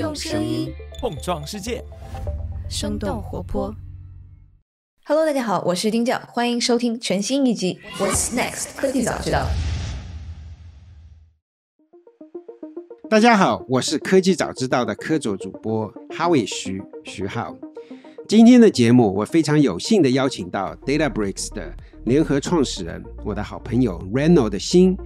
用声音碰撞世界，生动活泼。Hello，大家好，我是丁教，欢迎收听全新一集《What's Next 科技早知道》。大家好，我是科技早知道的科卓主播哈维徐徐浩。今天的节目，我非常有幸的邀请到 DataBricks 的联合创始人，我的好朋友 Reno 的心，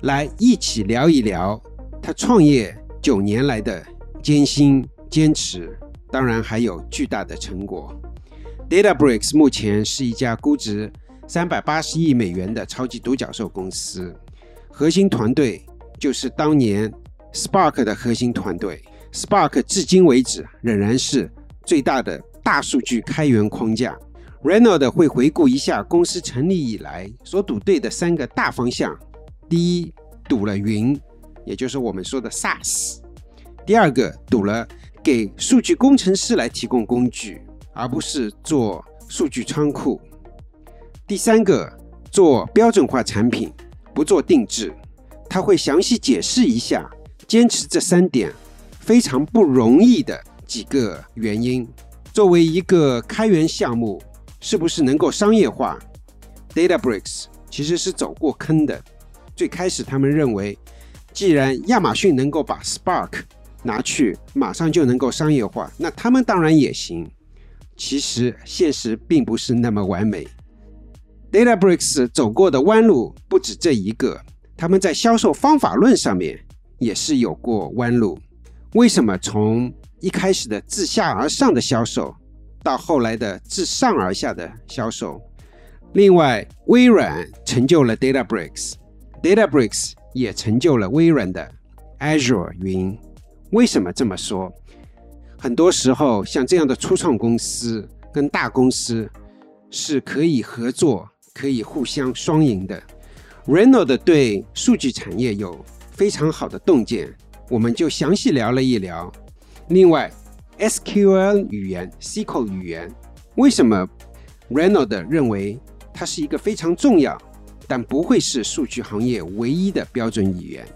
来一起聊一聊他创业九年来的艰辛坚持，当然还有巨大的成果。DataBricks 目前是一家估值三百八十亿美元的超级独角兽公司，核心团队就是当年 Spark 的核心团队。Spark 至今为止仍然是最大的大数据开源框架。Renaud 会回顾一下公司成立以来所赌对的三个大方向：第一，赌了云，也就是我们说的 SaaS；第二个，赌了给数据工程师来提供工具，而不是做数据仓库；第三个，做标准化产品，不做定制。他会详细解释一下坚持这三点非常不容易的几个原因。作为一个开源项目，是不是能够商业化？DataBricks 其实是走过坑的。最开始他们认为，既然亚马逊能够把 Spark 拿去，马上就能够商业化，那他们当然也行。其实现实并不是那么完美。DataBricks 走过的弯路不止这一个，他们在销售方法论上面也是有过弯路。为什么从一开始的自下而上的销售，到后来的自上而下的销售？另外，微软成就了 DataBricks，DataBricks 也成就了微软的 Azure 云。为什么这么说？很多时候，像这样的初创公司跟大公司是可以合作、可以互相双赢的。Renold 对数据产业有非常好的洞见，我们就详细聊了一聊。另外，SQL 语言、SQL 语言，为什么 Renold 认为它是一个非常重要，但不会是数据行业唯一的标准语言？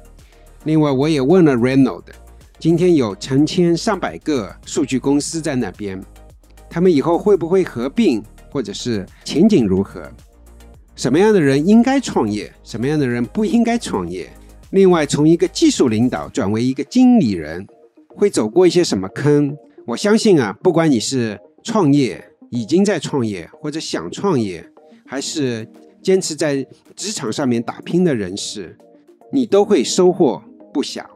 另外，我也问了 Renold。今天有成千上百个数据公司在那边，他们以后会不会合并，或者是前景如何？什么样的人应该创业，什么样的人不应该创业？另外，从一个技术领导转为一个经理人，会走过一些什么坑？我相信啊，不管你是创业、已经在创业，或者想创业，还是坚持在职场上面打拼的人士，你都会收获不小。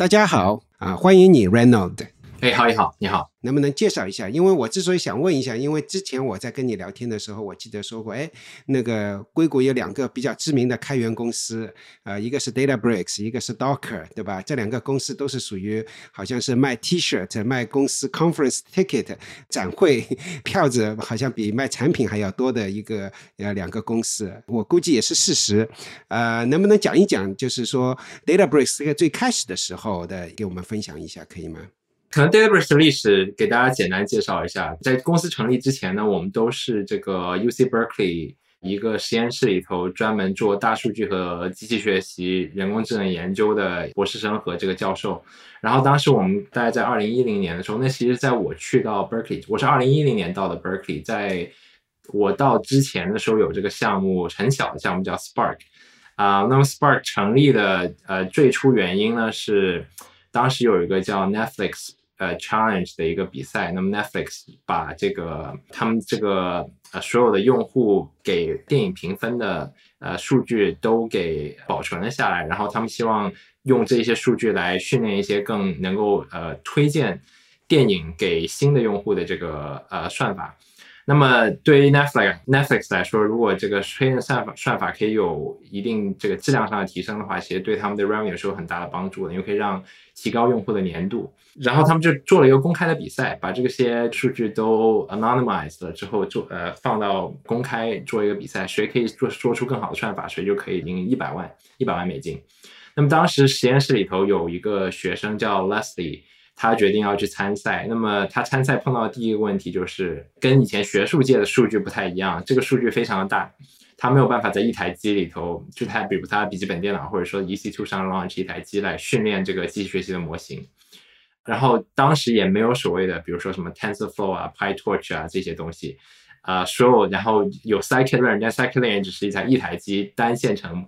大家好啊，欢迎你，Reynold。哎，好，你好，你好。能不能介绍一下？因为我之所以想问一下，因为之前我在跟你聊天的时候，我记得说过，哎，那个硅谷有两个比较知名的开源公司，呃，一个是 DataBricks，一个是 Docker，对吧？这两个公司都是属于好像是卖 T-shirt、卖公司 conference ticket 展会票子，好像比卖产品还要多的一个呃两个公司。我估计也是事实。呃，能不能讲一讲，就是说 DataBricks 这个最开始的时候的，给我们分享一下，可以吗？可能 DataBricks 的历史给大家简单介绍一下。在公司成立之前呢，我们都是这个 UC Berkeley 一个实验室里头专门做大数据和机器学习、人工智能研究的博士生和这个教授。然后当时我们大概在二零一零年的时候，那其实在我去到 Berkeley，我是二零一零年到的 Berkeley，在我到之前的时候有这个项目很小的项目叫 Spark 啊、那么 Spark 成立的呃最初原因呢是当时有一个叫 Netflix。呃，challenge 的一个比赛，那么 Netflix 把这个他们这个呃所有的用户给电影评分的呃数据都给保存了下来，然后他们希望用这些数据来训练一些更能够呃推荐电影给新的用户的这个呃算法。那么对于 Netflix Netflix 来说，如果这个推荐算法算法可以有一定这个质量上的提升的话，其实对他们的 revenue 是有很大的帮助的，因为可以让提高用户的粘度。然后他们就做了一个公开的比赛，把这些数据都 anonymized 了之后，做呃放到公开做一个比赛，谁可以做做出更好的算法，谁就可以赢一百万一百万美金。那么当时实验室里头有一个学生叫 Leslie。他决定要去参赛，那么他参赛碰到的第一个问题就是跟以前学术界的数据不太一样，这个数据非常的大，它没有办法在一台机里头，就它比如它笔记本电脑或者说 EC2 上 launch 一台机来训练这个机器学习的模型。然后当时也没有所谓的，比如说什么 TensorFlow 啊、PyTorch 啊这些东西，啊，所有然后有 Cycle Learn，但 Cycle Learn 只是一台一台机单线程，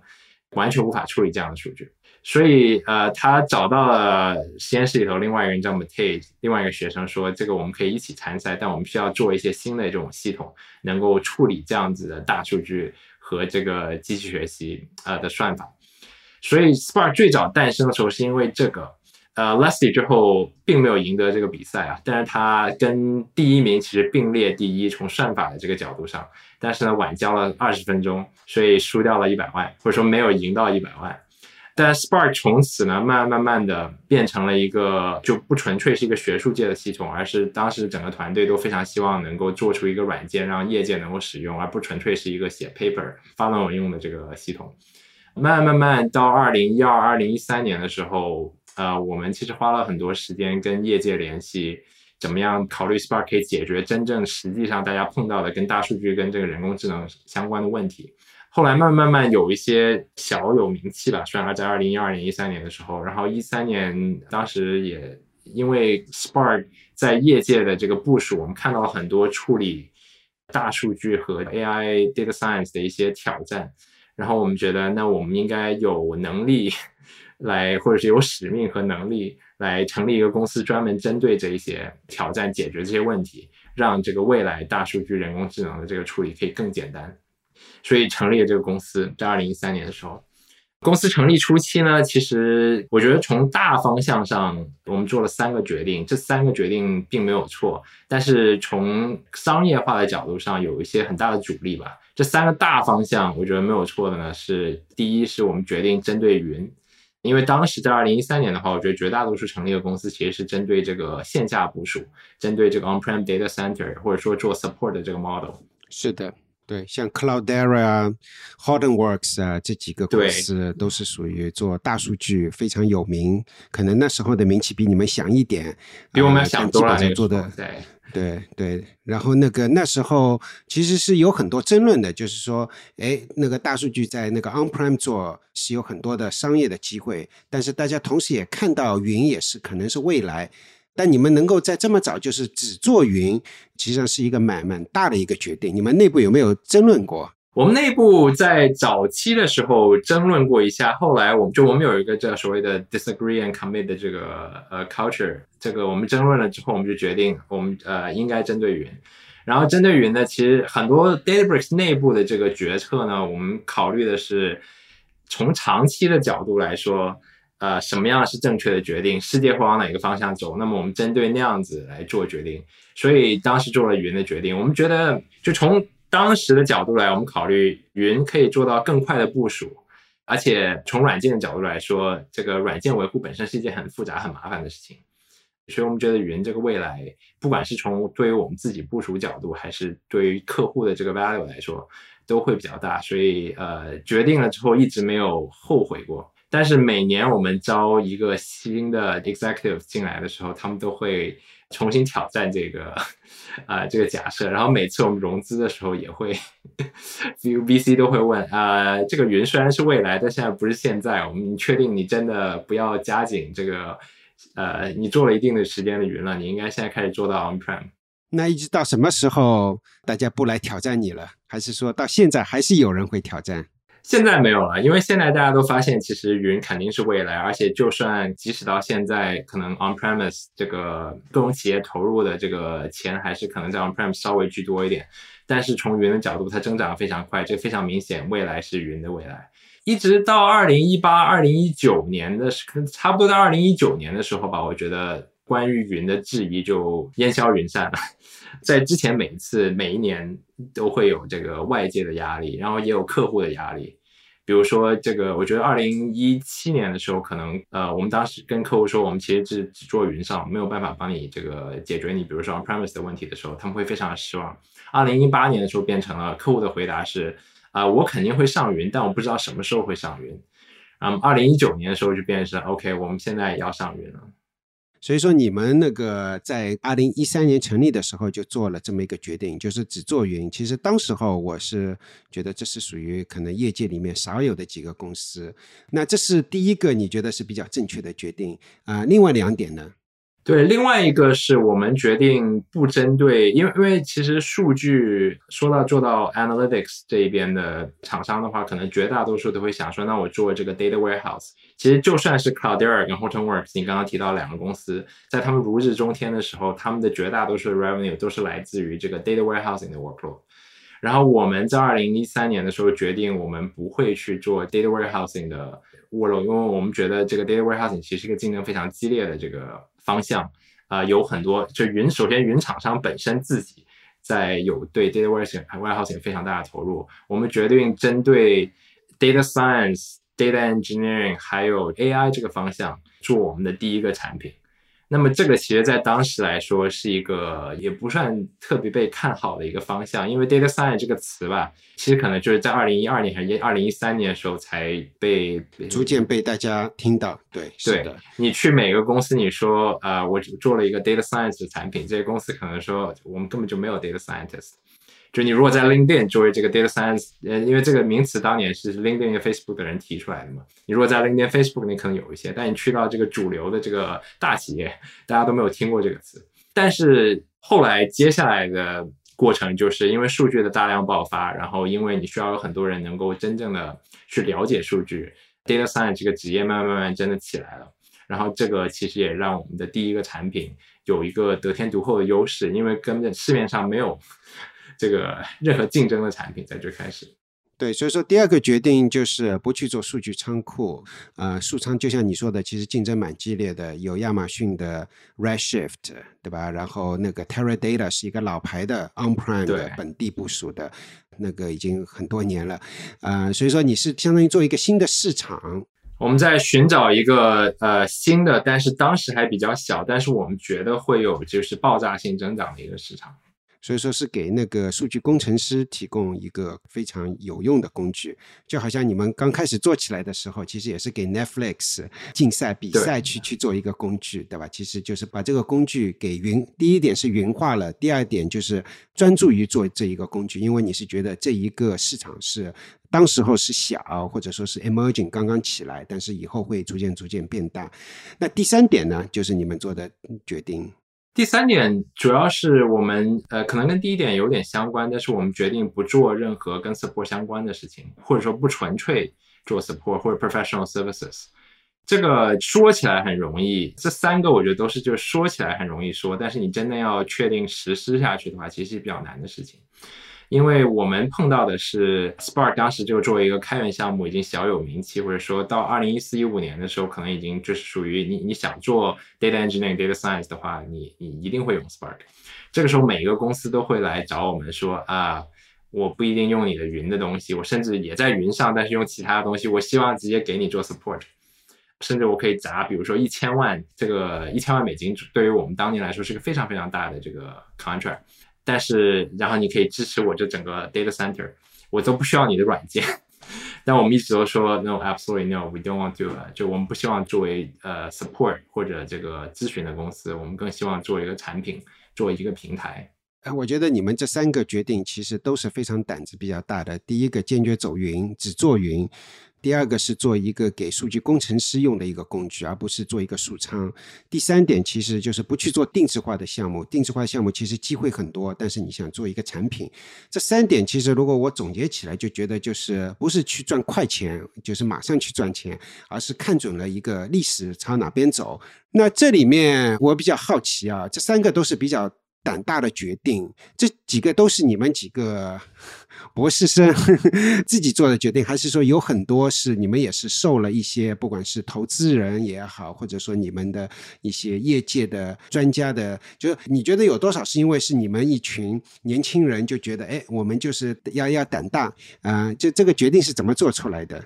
完全无法处理这样的数据。所以呃，他找到了实验室里头另外一个人叫 mate 另外一个学生说，这个我们可以一起参赛，但我们需要做一些新的这种系统，能够处理这样子的大数据和这个机器学习呃的算法。所以 Spark 最早诞生的时候是因为这个。呃，Leslie 最后并没有赢得这个比赛啊，但是他跟第一名其实并列第一，从算法的这个角度上，但是呢晚交了二十分钟，所以输掉了一百万，或者说没有赢到一百万。但 Spark 从此呢，慢慢慢的变成了一个就不纯粹是一个学术界的系统，而是当时整个团队都非常希望能够做出一个软件，让业界能够使用，而不纯粹是一个写 paper 发论文用的这个系统。慢慢慢到二零一二、二零一三年的时候。呃，我们其实花了很多时间跟业界联系，怎么样考虑 Spark 可以解决真正实际上大家碰到的跟大数据跟这个人工智能相关的问题。后来慢慢慢有一些小有名气了，虽然在二零一二年、一三年的时候，然后一三年当时也因为 Spark 在业界的这个部署，我们看到了很多处理大数据和 AI data science 的一些挑战，然后我们觉得那我们应该有能力。来，或者是有使命和能力来成立一个公司，专门针对这一些挑战，解决这些问题，让这个未来大数据、人工智能的这个处理可以更简单。所以成立了这个公司，在二零一三年的时候，公司成立初期呢，其实我觉得从大方向上，我们做了三个决定，这三个决定并没有错，但是从商业化的角度上，有一些很大的阻力吧。这三个大方向，我觉得没有错的呢，是第一，是我们决定针对云。因为当时在二零一三年的话，我觉得绝大多数成立的公司其实是针对这个线下部署，针对这个 on-prem data center，或者说做 support 的这个 model。是的，对，像 Cloudera 啊、Hortonworks 啊这几个公司都是属于做大数据非常有名，可能那时候的名气比你们响一点，比我们想多了。做的对对，然后那个那时候其实是有很多争论的，就是说，哎，那个大数据在那个 on-prem 做是有很多的商业的机会，但是大家同时也看到云也是可能是未来，但你们能够在这么早就是只做云，其实上是一个蛮蛮大的一个决定。你们内部有没有争论过？我们内部在早期的时候争论过一下，后来我们就我们有一个叫所谓的 disagree and commit 的这个呃 culture，这个我们争论了之后，我们就决定我们呃应该针对云。然后针对云呢，其实很多 Databricks 内部的这个决策呢，我们考虑的是从长期的角度来说，呃什么样是正确的决定，世界会往哪个方向走，那么我们针对那样子来做决定。所以当时做了云的决定，我们觉得就从当时的角度来，我们考虑云可以做到更快的部署，而且从软件的角度来说，这个软件维护本身是一件很复杂、很麻烦的事情，所以我们觉得云这个未来，不管是从对于我们自己部署角度，还是对于客户的这个 value 来说，都会比较大。所以呃，决定了之后一直没有后悔过。但是每年我们招一个新的 executive 进来的时候，他们都会重新挑战这个。啊，这个假设，然后每次我们融资的时候也会，VC 都会问啊，这个云虽然是未来，但现在不是现在，我们确定你真的不要加紧这个，呃，你做了一定的时间的云了，你应该现在开始做到 on-prem。那一直到什么时候大家不来挑战你了？还是说到现在还是有人会挑战？现在没有了，因为现在大家都发现，其实云肯定是未来，而且就算即使到现在，可能 on-premise 这个各种企业投入的这个钱还是可能在 on-premise 稍微居多一点，但是从云的角度，它增长的非常快，这非常明显，未来是云的未来。一直到二零一八、二零一九年的时，差不多到二零一九年的时候吧，我觉得关于云的质疑就烟消云散了。在之前每一次每一年都会有这个外界的压力，然后也有客户的压力。比如说这个，我觉得二零一七年的时候，可能呃，我们当时跟客户说，我们其实是只做云上，没有办法帮你这个解决你比如说 on-premise 的问题的时候，他们会非常失望。二零一八年的时候，变成了客户的回答是啊，我肯定会上云，但我不知道什么时候会上云。嗯，二零一九年的时候就变成 OK，我们现在也要上云了。所以说你们那个在二零一三年成立的时候就做了这么一个决定，就是只做云。其实当时候我是觉得这是属于可能业界里面少有的几个公司。那这是第一个，你觉得是比较正确的决定啊？另外两点呢？对，另外一个是我们决定不针对，因为因为其实数据说到做到 analytics 这一边的厂商的话，可能绝大多数都会想说，那我做这个 data warehouse。其实就算是 Cloudera 跟 Hortonworks，你刚刚提到两个公司，在他们如日中天的时候，他们的绝大多数的 revenue 都是来自于这个 data warehousing 的 workload。然后我们在二零一三年的时候决定，我们不会去做 data warehousing 的 workload，因为我们觉得这个 data warehousing 其实是一个竞争非常激烈的这个。方向啊，有很多，就云首先云厂商本身自己在有对 data warehousing warehousing 非常大的投入，我们决定针对 data science、data engineering 还有 AI 这个方向做我们的第一个产品。那么这个其实，在当时来说是一个也不算特别被看好的一个方向，因为 data science 这个词吧，其实可能就是在二零一二年还是二零一三年的时候才被逐渐被大家听到。对，是的。你去每个公司，你说啊，我做了一个 data science 的产品，这些公司可能说我们根本就没有 data scientist。就你如果在 LinkedIn 作为这个 data science，呃，因为这个名词当年是 LinkedIn、Facebook 的人提出来的嘛。你如果在 LinkedIn、Facebook，你可能有一些，但你去到这个主流的这个大企业，大家都没有听过这个词。但是后来接下来的过程，就是因为数据的大量爆发，然后因为你需要有很多人能够真正的去了解数据，data science 这个职业慢慢慢慢真的起来了。然后这个其实也让我们的第一个产品有一个得天独厚的优势，因为根本市面上没有。这个 任何竞争的产品在最开始，对，所以说第二个决定就是不去做数据仓库，呃，数仓就像你说的，其实竞争蛮激烈的，有亚马逊的 Redshift，对吧？然后那个 Teradata 是一个老牌的 On-prem 的本地部署的，那个已经很多年了，呃，所以说你是相当于做一个新的市场，我们在寻找一个呃新的，但是当时还比较小，但是我们觉得会有就是爆炸性增长的一个市场。所以说是给那个数据工程师提供一个非常有用的工具，就好像你们刚开始做起来的时候，其实也是给 Netflix 竞赛比赛去去做一个工具，对吧？其实就是把这个工具给云，第一点是云化了，第二点就是专注于做这一个工具，因为你是觉得这一个市场是当时候是小或者说是 emerging 刚刚起来，但是以后会逐渐逐渐变大。那第三点呢，就是你们做的决定。第三点主要是我们呃，可能跟第一点有点相关，但是我们决定不做任何跟 support 相关的事情，或者说不纯粹做 support 或者 professional services。这个说起来很容易，这三个我觉得都是就是说起来很容易说，但是你真的要确定实施下去的话，其实是比较难的事情。因为我们碰到的是 Spark，当时就作为一个开源项目已经小有名气，或者说到二零一四一五年的时候，可能已经就是属于你你想做 data engineering、data science 的话，你你一定会用 Spark。这个时候每一个公司都会来找我们说啊，我不一定用你的云的东西，我甚至也在云上，但是用其他的东西，我希望直接给你做 support，甚至我可以砸，比如说一千万，这个一千万美金对于我们当年来说是个非常非常大的这个 contract。但是，然后你可以支持我这整个 data center，我都不需要你的软件。但我们一直都说 no，absolutely no，we don't want to，就我们不希望作为呃 support 或者这个咨询的公司，我们更希望做一个产品，做一个平台。哎，我觉得你们这三个决定其实都是非常胆子比较大的。第一个，坚决走云，只做云。第二个是做一个给数据工程师用的一个工具，而不是做一个数仓。第三点其实就是不去做定制化的项目。定制化项目其实机会很多，但是你想做一个产品，这三点其实如果我总结起来，就觉得就是不是去赚快钱，就是马上去赚钱，而是看准了一个历史朝哪边走。那这里面我比较好奇啊，这三个都是比较。胆大的决定，这几个都是你们几个 博士生 自己做的决定，还是说有很多是你们也是受了一些，不管是投资人也好，或者说你们的一些业界的专家的，就是你觉得有多少是因为是你们一群年轻人就觉得，哎，我们就是要要胆大啊？就这个决定是怎么做出来的？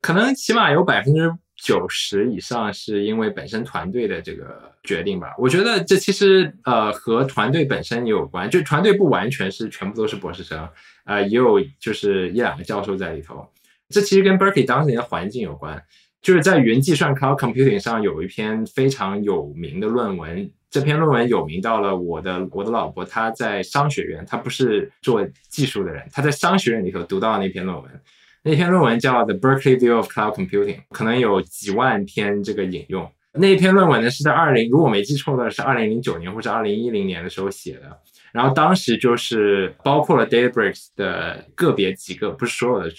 可能起码有百分之。九十以上是因为本身团队的这个决定吧，我觉得这其实呃和团队本身也有关，就团队不完全是全部都是博士生，呃也有就是一两个教授在里头，这其实跟 Berkeley 当年的环境有关。就是在云计算 （cloud computing） 上有一篇非常有名的论文。这篇论文有名到了我的我的老婆，她在商学院，她不是做技术的人，她在商学院里头读到那篇论文。那篇论文叫《The Berkeley View of Cloud Computing》，可能有几万篇这个引用。那篇论文呢是在二零，如果我没记错的是二零零九年或者二零一零年的时候写的。然后当时就是包括了 Databricks 的个别几个，不是所有的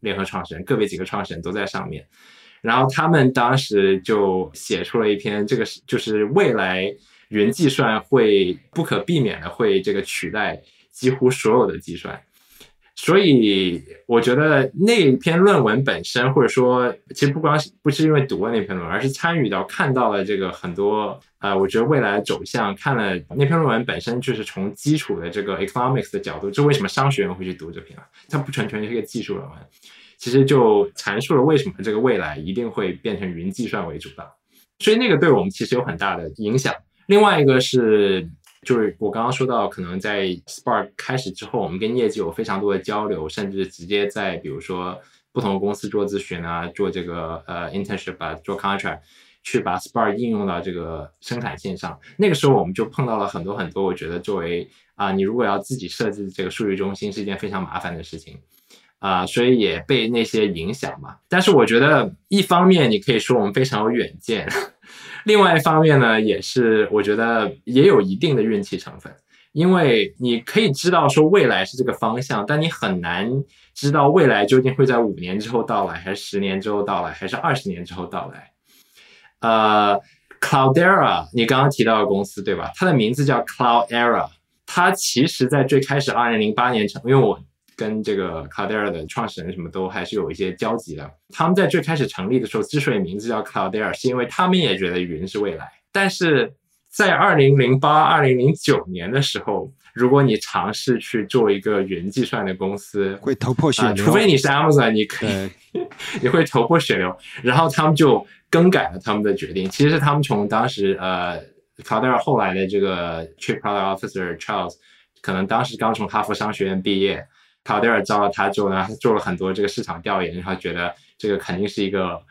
联合创始人，个别几个创始人都在上面。然后他们当时就写出了一篇，这个是就是未来云计算会不可避免的会这个取代几乎所有的计算。所以我觉得那篇论文本身，或者说其实不光是不是因为读了那篇论文，而是参与到看到了这个很多呃，我觉得未来走向，看了那篇论文本身就是从基础的这个 economics 的角度，这为什么商学院会去读这篇？它不纯纯是一个技术论文，其实就阐述了为什么这个未来一定会变成云计算为主的。所以那个对我们其实有很大的影响。另外一个是。就是我刚刚说到，可能在 Spark 开始之后，我们跟业界有非常多的交流，甚至直接在比如说不同的公司做咨询啊，做这个呃 internship 啊，做 contract，去把 Spark 应用到这个生产线上。那个时候我们就碰到了很多很多，我觉得作为啊，你如果要自己设置这个数据中心是一件非常麻烦的事情啊，所以也被那些影响嘛。但是我觉得一方面你可以说我们非常有远见。另外一方面呢，也是我觉得也有一定的运气成分，因为你可以知道说未来是这个方向，但你很难知道未来究竟会在五年之后到来，还是十年之后到来，还是二十年之后到来。呃，Cloudera，你刚刚提到的公司对吧？它的名字叫 Cloudera，它其实在最开始二零零八年成，因为我。跟这个 Cloudera 的创始人什么都还是有一些交集的。他们在最开始成立的时候，之所以名字叫 Cloudera，是因为他们也觉得云是未来。但是在二零零八、二零零九年的时候，如果你尝试去做一个云计算的公司，会头破血流。除非你是 Amazon，你可以，你会头破血流。然后他们就更改了他们的决定。其实是他们从当时呃 Cloudera 后来的这个 Chief Product Officer Charles，可能当时刚从哈佛商学院毕业。卡德尔招了他之后呢，他做了很多这个市场调研，然后觉得这个肯定是一个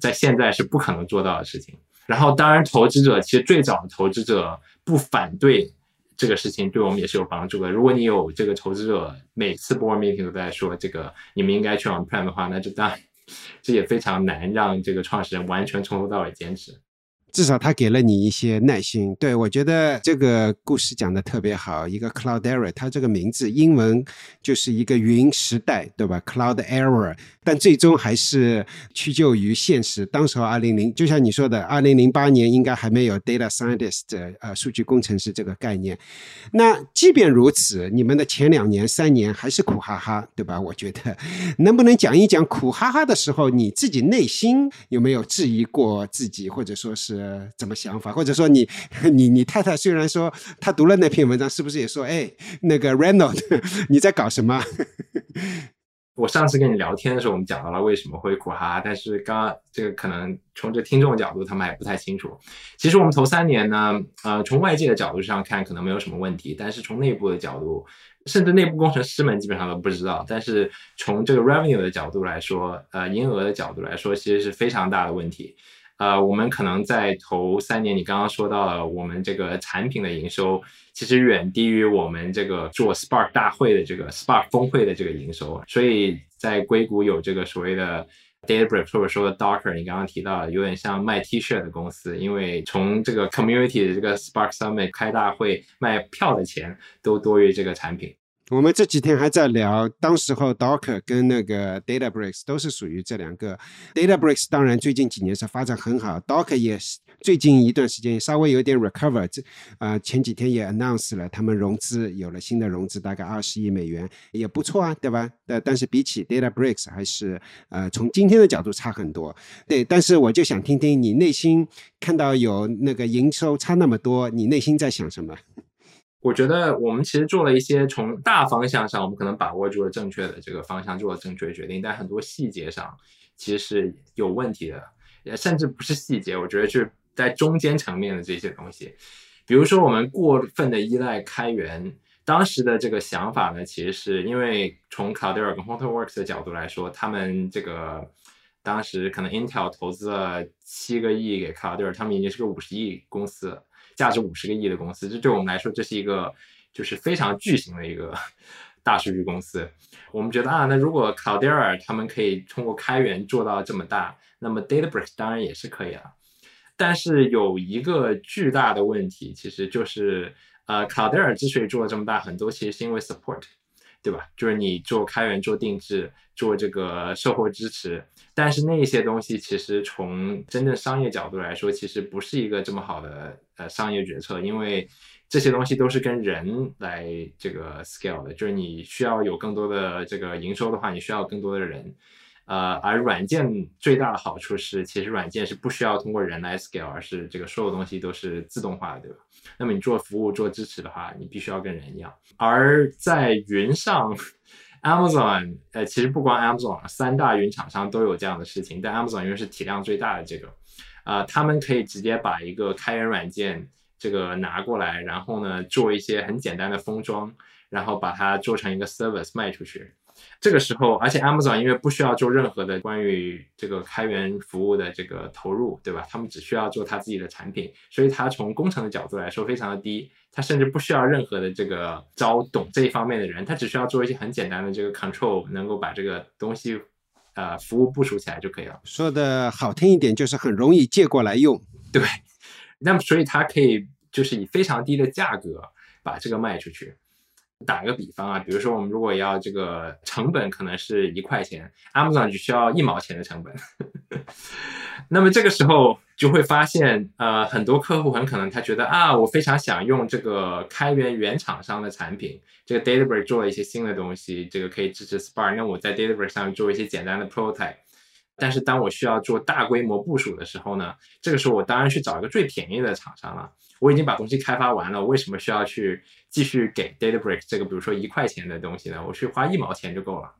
在现在是不可能做到的事情。然后当然，投资者其实最早的投资者不反对这个事情，对我们也是有帮助的。如果你有这个投资者每次 board meeting 都在说这个你们应该去 on prem 的话，那就当然 这也非常难让这个创始人完全从头到尾坚持。至少他给了你一些耐心，对我觉得这个故事讲的特别好。一个 Cloudera，它这个名字英文就是一个云时代，对吧？Cloud Era，但最终还是屈就于现实。当时二零零，就像你说的，二零零八年应该还没有 Data Scientist，呃，数据工程师这个概念。那即便如此，你们的前两年、三年还是苦哈哈，对吧？我觉得能不能讲一讲苦哈哈的时候，你自己内心有没有质疑过自己，或者说是？呃，怎么想法？或者说你 你你太太虽然说她读了那篇文章，是不是也说，哎，那个 Reynold 你在搞什么？我上次跟你聊天的时候，我们讲到了为什么会苦哈哈，但是刚刚这个可能从这听众角度，他们还不太清楚。其实我们头三年呢，呃，从外界的角度上看，可能没有什么问题，但是从内部的角度，甚至内部工程师们基本上都不知道。但是从这个 revenue 的角度来说，呃，营业额的角度来说，其实是非常大的问题。呃，我们可能在头三年，你刚刚说到了，我们这个产品的营收其实远低于我们这个做 Spark 大会的这个 Spark 峰会的这个营收。所以在硅谷有这个所谓的 DataBrick，或者说 Docker，你刚刚提到有点像卖 T 恤的公司，因为从这个 Community 的这个 Spark Summit 开大会卖票的钱都多于这个产品。我们这几天还在聊，当时候 Docker 跟那个 DataBricks 都是属于这两个。DataBricks 当然最近几年是发展很好，Docker 也是最近一段时间稍微有点 recover。这啊前几天也 announced 了，他们融资有了新的融资，大概二十亿美元，也不错啊，对吧？但但是比起 DataBricks 还是呃从今天的角度差很多。对，但是我就想听听你内心看到有那个营收差那么多，你内心在想什么？我觉得我们其实做了一些从大方向上，我们可能把握住了正确的这个方向，做了正确的决定，但很多细节上其实是有问题的，也甚至不是细节，我觉得是在中间层面的这些东西，比如说我们过分的依赖开源，当时的这个想法呢，其实是因为从 Cloudera 跟 Hortonworks 的角度来说，他们这个当时可能 Intel 投资了七个亿给卡尔德尔，他们已经是个五十亿公司了，价值五十个亿的公司。这对我们来说，这是一个就是非常巨型的一个 大数据公司。我们觉得啊，那如果 Clouder 他们可以通过开源做到这么大，那么 DataBricks 当然也是可以了。但是有一个巨大的问题，其实就是呃 Clouder 之所以做的这么大，很多其实是因为 support。对吧？就是你做开源、做定制、做这个售后支持，但是那些东西其实从真正商业角度来说，其实不是一个这么好的呃商业决策，因为这些东西都是跟人来这个 scale 的，就是你需要有更多的这个营收的话，你需要更多的人。呃，而软件最大的好处是，其实软件是不需要通过人来 scale，而是这个所有东西都是自动化的，对吧？那么你做服务、做支持的话，你必须要跟人一样。而在云上，Amazon，呃，其实不光 Amazon，三大云厂商都有这样的事情，但 Amazon 因为是体量最大的这个，啊，他们可以直接把一个开源软件这个拿过来，然后呢，做一些很简单的封装，然后把它做成一个 service 卖出去。这个时候，而且 Amazon 因为不需要做任何的关于这个开源服务的这个投入，对吧？他们只需要做他自己的产品，所以他从工程的角度来说非常的低，他甚至不需要任何的这个招懂这一方面的人，他只需要做一些很简单的这个 control，能够把这个东西呃服务部署起来就可以了。说的好听一点，就是很容易借过来用。对，那么所以它可以就是以非常低的价格把这个卖出去。打个比方啊，比如说我们如果要这个成本可能是一块钱，Amazon 只需要一毛钱的成本，那么这个时候就会发现，呃，很多客户很可能他觉得啊，我非常想用这个开源原厂商的产品，这个 Databricks 做了一些新的东西，这个可以支持 Spark，那我在 Databricks 上做一些简单的 prototype。但是当我需要做大规模部署的时候呢，这个时候我当然去找一个最便宜的厂商了。我已经把东西开发完了，为什么需要去继续给 DataBricks 这个比如说一块钱的东西呢？我去花一毛钱就够了。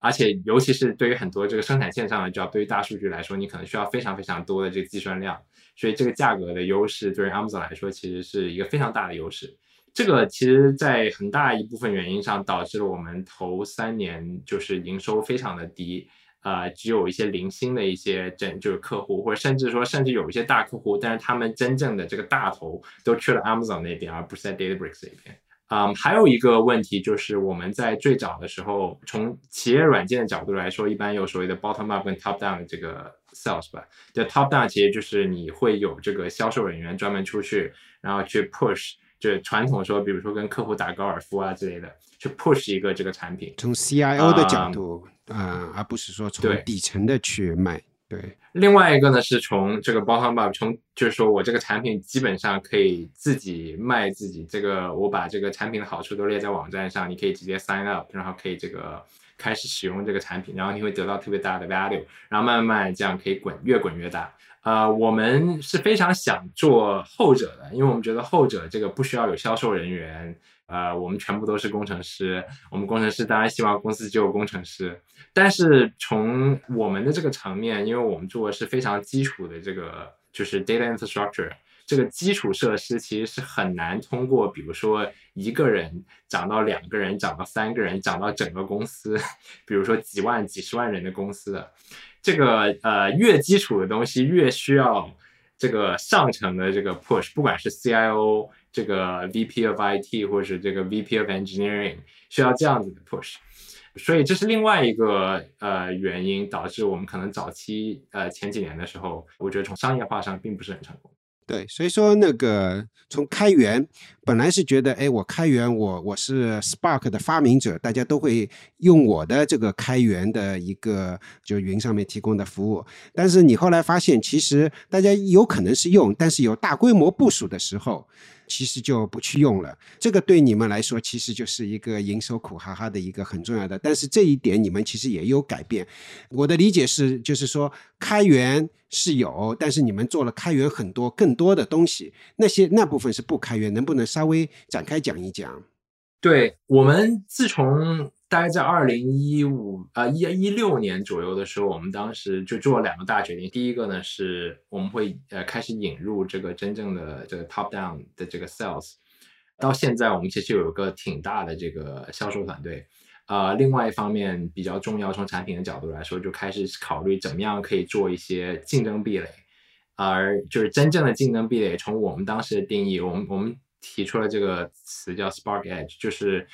而且尤其是对于很多这个生产线上的 job，对于大数据来说，你可能需要非常非常多的这个计算量，所以这个价格的优势对于 Amazon 来说其实是一个非常大的优势。这个其实，在很大一部分原因上导致了我们头三年就是营收非常的低。呃，只有一些零星的一些真就是客户，或者甚至说，甚至有一些大客户，但是他们真正的这个大头都去了 Amazon 那边，而不是在 Databricks 那边。嗯，还有一个问题就是我们在最早的时候，从企业软件的角度来说，一般有所谓的 bottom up 跟 top down 的这个 sales 吧。就 top down 其实就是你会有这个销售人员专门出去，然后去 push。就传统说，比如说跟客户打高尔夫啊之类的，去 push 一个这个产品，从 CIO 的角度啊，而不是说从底层的去卖。对，另外一个呢是从这个 bottom up，从就是说我这个产品基本上可以自己卖自己，这个我把这个产品的好处都列在网站上，你可以直接 sign up，然后可以这个开始使用这个产品，然后你会得到特别大的 value，然后慢慢这样可以滚，越滚越大。呃，我们是非常想做后者的，因为我们觉得后者这个不需要有销售人员，呃，我们全部都是工程师。我们工程师当然希望公司只有工程师，但是从我们的这个层面，因为我们做的是非常基础的这个就是 data infrastructure，这个基础设施其实是很难通过，比如说一个人涨到两个人，涨到三个人，涨到整个公司，比如说几万、几十万人的公司的。这个呃越基础的东西越需要这个上层的这个 push，不管是 CIO 这个 VP of IT 或者是这个 VP of Engineering 需要这样子的 push，所以这是另外一个呃原因导致我们可能早期呃前几年的时候，我觉得从商业化上并不是很成功。对，所以说那个从开源本来是觉得，哎，我开源，我我是 Spark 的发明者，大家都会用我的这个开源的一个就云上面提供的服务。但是你后来发现，其实大家有可能是用，但是有大规模部署的时候。其实就不去用了，这个对你们来说其实就是一个营收苦哈哈的一个很重要的。但是这一点你们其实也有改变。我的理解是，就是说开源是有，但是你们做了开源很多更多的东西，那些那部分是不开源，能不能稍微展开讲一讲？对我们自从。大概在二零一五啊一一六年左右的时候，我们当时就做了两个大决定。第一个呢，是我们会呃开始引入这个真正的这个 top down 的这个 sales。到现在，我们其实有一个挺大的这个销售团队。呃，另外一方面比较重要，从产品的角度来说，就开始考虑怎么样可以做一些竞争壁垒。而就是真正的竞争壁垒，从我们当时的定义，我们我们提出了这个词叫 Spark Edge，就是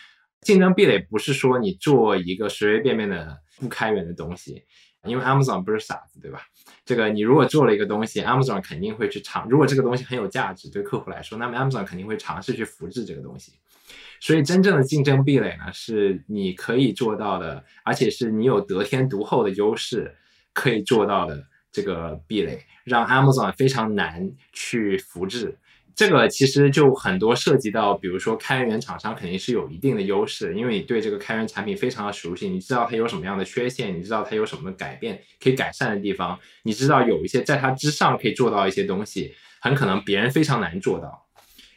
竞争壁垒不是说你做一个随随便便的不开源的东西，因为 Amazon 不是傻子，对吧？这个你如果做了一个东西，Amazon 肯定会去尝，如果这个东西很有价值对客户来说，那么 Amazon 肯定会尝试去复制这个东西。所以真正的竞争壁垒呢，是你可以做到的，而且是你有得天独厚的优势可以做到的。这个壁垒让 Amazon 非常难去复制，这个其实就很多涉及到，比如说开源厂商肯定是有一定的优势，因为你对这个开源产品非常的熟悉，你知道它有什么样的缺陷，你知道它有什么改变可以改善的地方，你知道有一些在它之上可以做到一些东西，很可能别人非常难做到。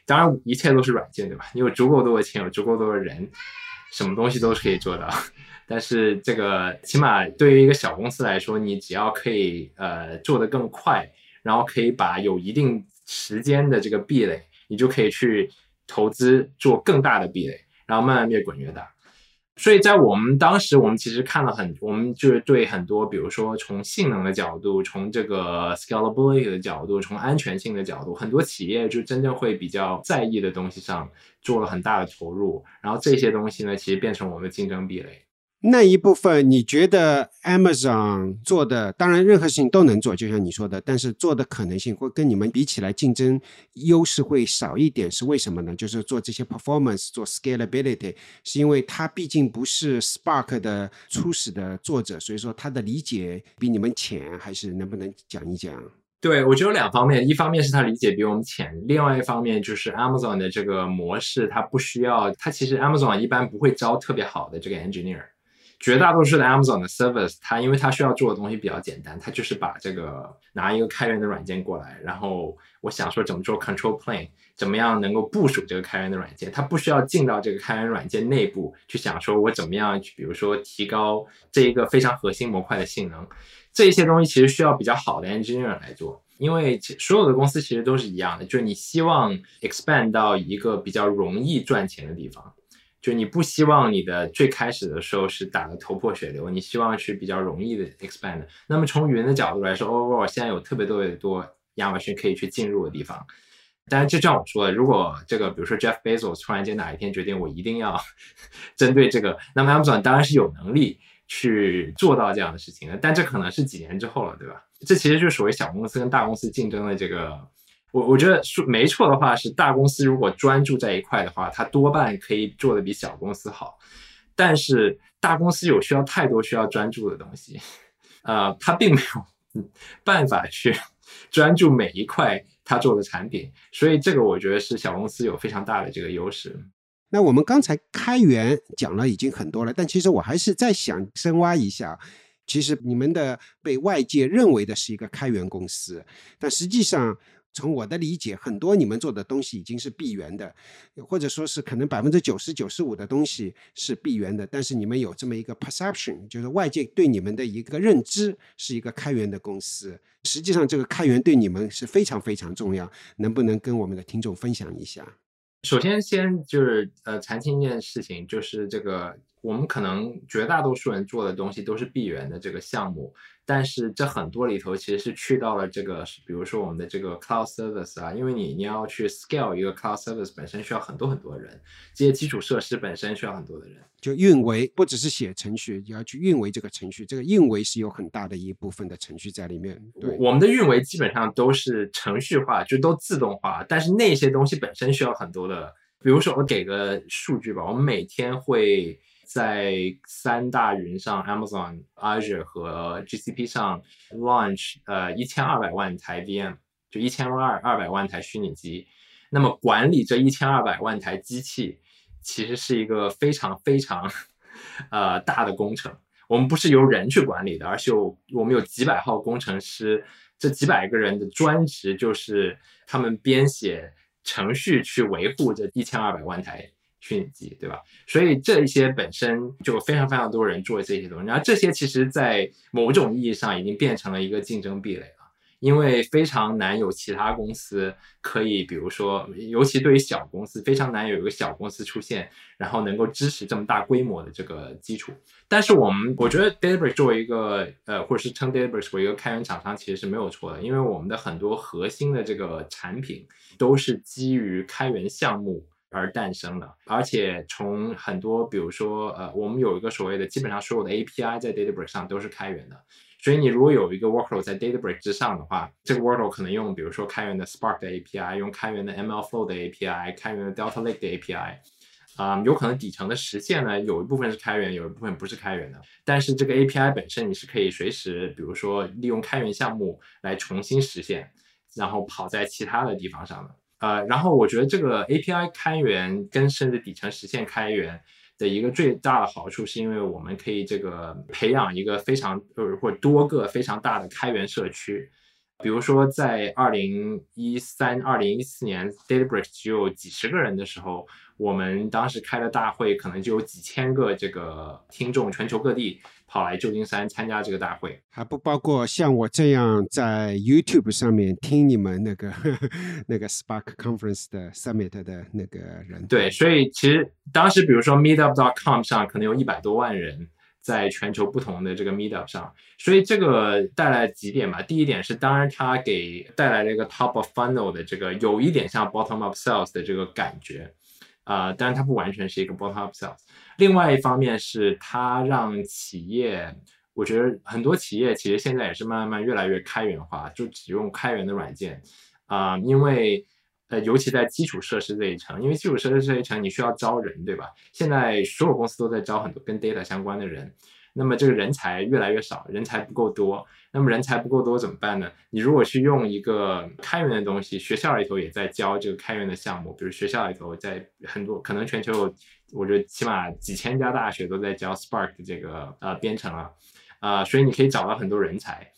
当然，一切都是软件，对吧？你有足够多的钱，有足够多的人，什么东西都是可以做到。但是这个起码对于一个小公司来说，你只要可以呃做得更快，然后可以把有一定时间的这个壁垒，你就可以去投资做更大的壁垒，然后慢慢越滚越大。所以在我们当时，我们其实看了很，我们就是对很多，比如说从性能的角度，从这个 scalability 的角度，从安全性的角度，很多企业就真正会比较在意的东西上做了很大的投入，然后这些东西呢，其实变成我们的竞争壁垒。那一部分你觉得 Amazon 做的，当然任何事情都能做，就像你说的，但是做的可能性会跟你们比起来竞争优势会少一点，是为什么呢？就是做这些 performance，做 scalability，是因为他毕竟不是 Spark 的初始的作者，所以说他的理解比你们浅，还是能不能讲一讲？对，我觉得有两方面，一方面是他理解比我们浅，另外一方面就是 Amazon 的这个模式，它不需要，它其实 Amazon 一般不会招特别好的这个 engineer。绝大多数的 Amazon 的 service，它因为它需要做的东西比较简单，它就是把这个拿一个开源的软件过来，然后我想说怎么做 control plane，怎么样能够部署这个开源的软件，它不需要进到这个开源软件内部去想说我怎么样去，比如说提高这一个非常核心模块的性能，这一些东西其实需要比较好的 engineer 来做，因为所有的公司其实都是一样的，就是你希望 expand 到一个比较容易赚钱的地方。就你不希望你的最开始的时候是打的头破血流，你希望去比较容易的 expand。那么从云的角度来说，overall 现在有特别多的多亚马逊可以去进入的地方。但是就像我说的，如果这个比如说 Jeff Bezos 突然间哪一天决定我一定要 针对这个，那么 Amazon 当然是有能力去做到这样的事情的。但这可能是几年之后了，对吧？这其实就属于小公司跟大公司竞争的这个。我我觉得说没错的话是大公司如果专注在一块的话，它多半可以做的比小公司好。但是大公司有需要太多需要专注的东西，呃，它并没有办法去 专注每一块它做的产品，所以这个我觉得是小公司有非常大的这个优势。那我们刚才开源讲了已经很多了，但其实我还是在想深挖一下，其实你们的被外界认为的是一个开源公司，但实际上。从我的理解，很多你们做的东西已经是闭源的，或者说是可能百分之九十九十五的东西是闭源的。但是你们有这么一个 perception，就是外界对你们的一个认知是一个开源的公司。实际上，这个开源对你们是非常非常重要。能不能跟我们的听众分享一下？首先，先就是呃，澄清一件事情，就是这个我们可能绝大多数人做的东西都是闭源的这个项目。但是这很多里头其实是去到了这个，比如说我们的这个 cloud service 啊，因为你你要去 scale 一个 cloud service 本身需要很多很多人，这些基础设施本身需要很多的人，就运维不只是写程序，你要去运维这个程序，这个运维是有很大的一部分的程序在里面。对，我们的运维基本上都是程序化，就都自动化，但是那些东西本身需要很多的，比如说我给个数据吧，我们每天会。在三大云上，Amazon、Azure 和 GCP 上 launch 呃一千二百万台 VM，就一千二二百万台虚拟机。那么管理这一千二百万台机器，其实是一个非常非常呃大的工程。我们不是由人去管理的，而是有我们有几百号工程师，这几百个人的专职就是他们编写程序去维护这一千二百万台。虚拟机，对吧？所以这一些本身就非常非常多人做这些东西，然后这些其实在某种意义上已经变成了一个竞争壁垒了，因为非常难有其他公司可以，比如说，尤其对于小公司，非常难有一个小公司出现，然后能够支持这么大规模的这个基础。但是我们我觉得 Databricks 作为一个呃，或者是称 Databricks 为一个开源厂商，其实是没有错的，因为我们的很多核心的这个产品都是基于开源项目而诞生的，而且从很多，比如说呃，我们有一个所谓的，基本上所有的 API 在 Databricks 上都是开源的。所以你如果有一个 workload 在 Databricks 之上的话，这个 workload 可能用比如说开源的 Spark 的 API，用开源的 MLflow 的 API，开源的 Delta Lake 的 API，啊，有可能底层的实现呢有一部分是开源，有一部分不是开源的。但是这个 API 本身你是可以随时，比如说利用开源项目来重新实现，然后跑在其他的地方上的。呃，然后我觉得这个 API 开源跟甚至底层实现开源。的一个最大的好处，是因为我们可以这个培养一个非常呃或多个非常大的开源社区。比如说，在二零一三、二零一四年，Databricks 只有几十个人的时候，我们当时开的大会，可能就有几千个这个听众，全球各地跑来旧金山参加这个大会，还不包括像我这样在 YouTube 上面听你们那个 那个 Spark Conference 的 Summit 的那个人。对，所以其实当时，比如说 Meetup.com 上可能有一百多万人。在全球不同的这个 Meetup 上，所以这个带来几点吧。第一点是，当然它给带来了一个 Top of Funnel 的这个有一点像 Bottom of Sales 的这个感觉，啊，当然它不完全是一个 Bottom of Sales。另外一方面是它让企业，我觉得很多企业其实现在也是慢慢越来越开源化，就只用开源的软件，啊，因为。呃，尤其在基础设施这一层，因为基础设施这一层你需要招人，对吧？现在所有公司都在招很多跟 data 相关的人，那么这个人才越来越少，人才不够多。那么人才不够多怎么办呢？你如果去用一个开源的东西，学校里头也在教这个开源的项目，比如学校里头在很多，可能全球我觉得起码几千家大学都在教 Spark 的这个呃编程啊，啊，所以你可以找到很多人才。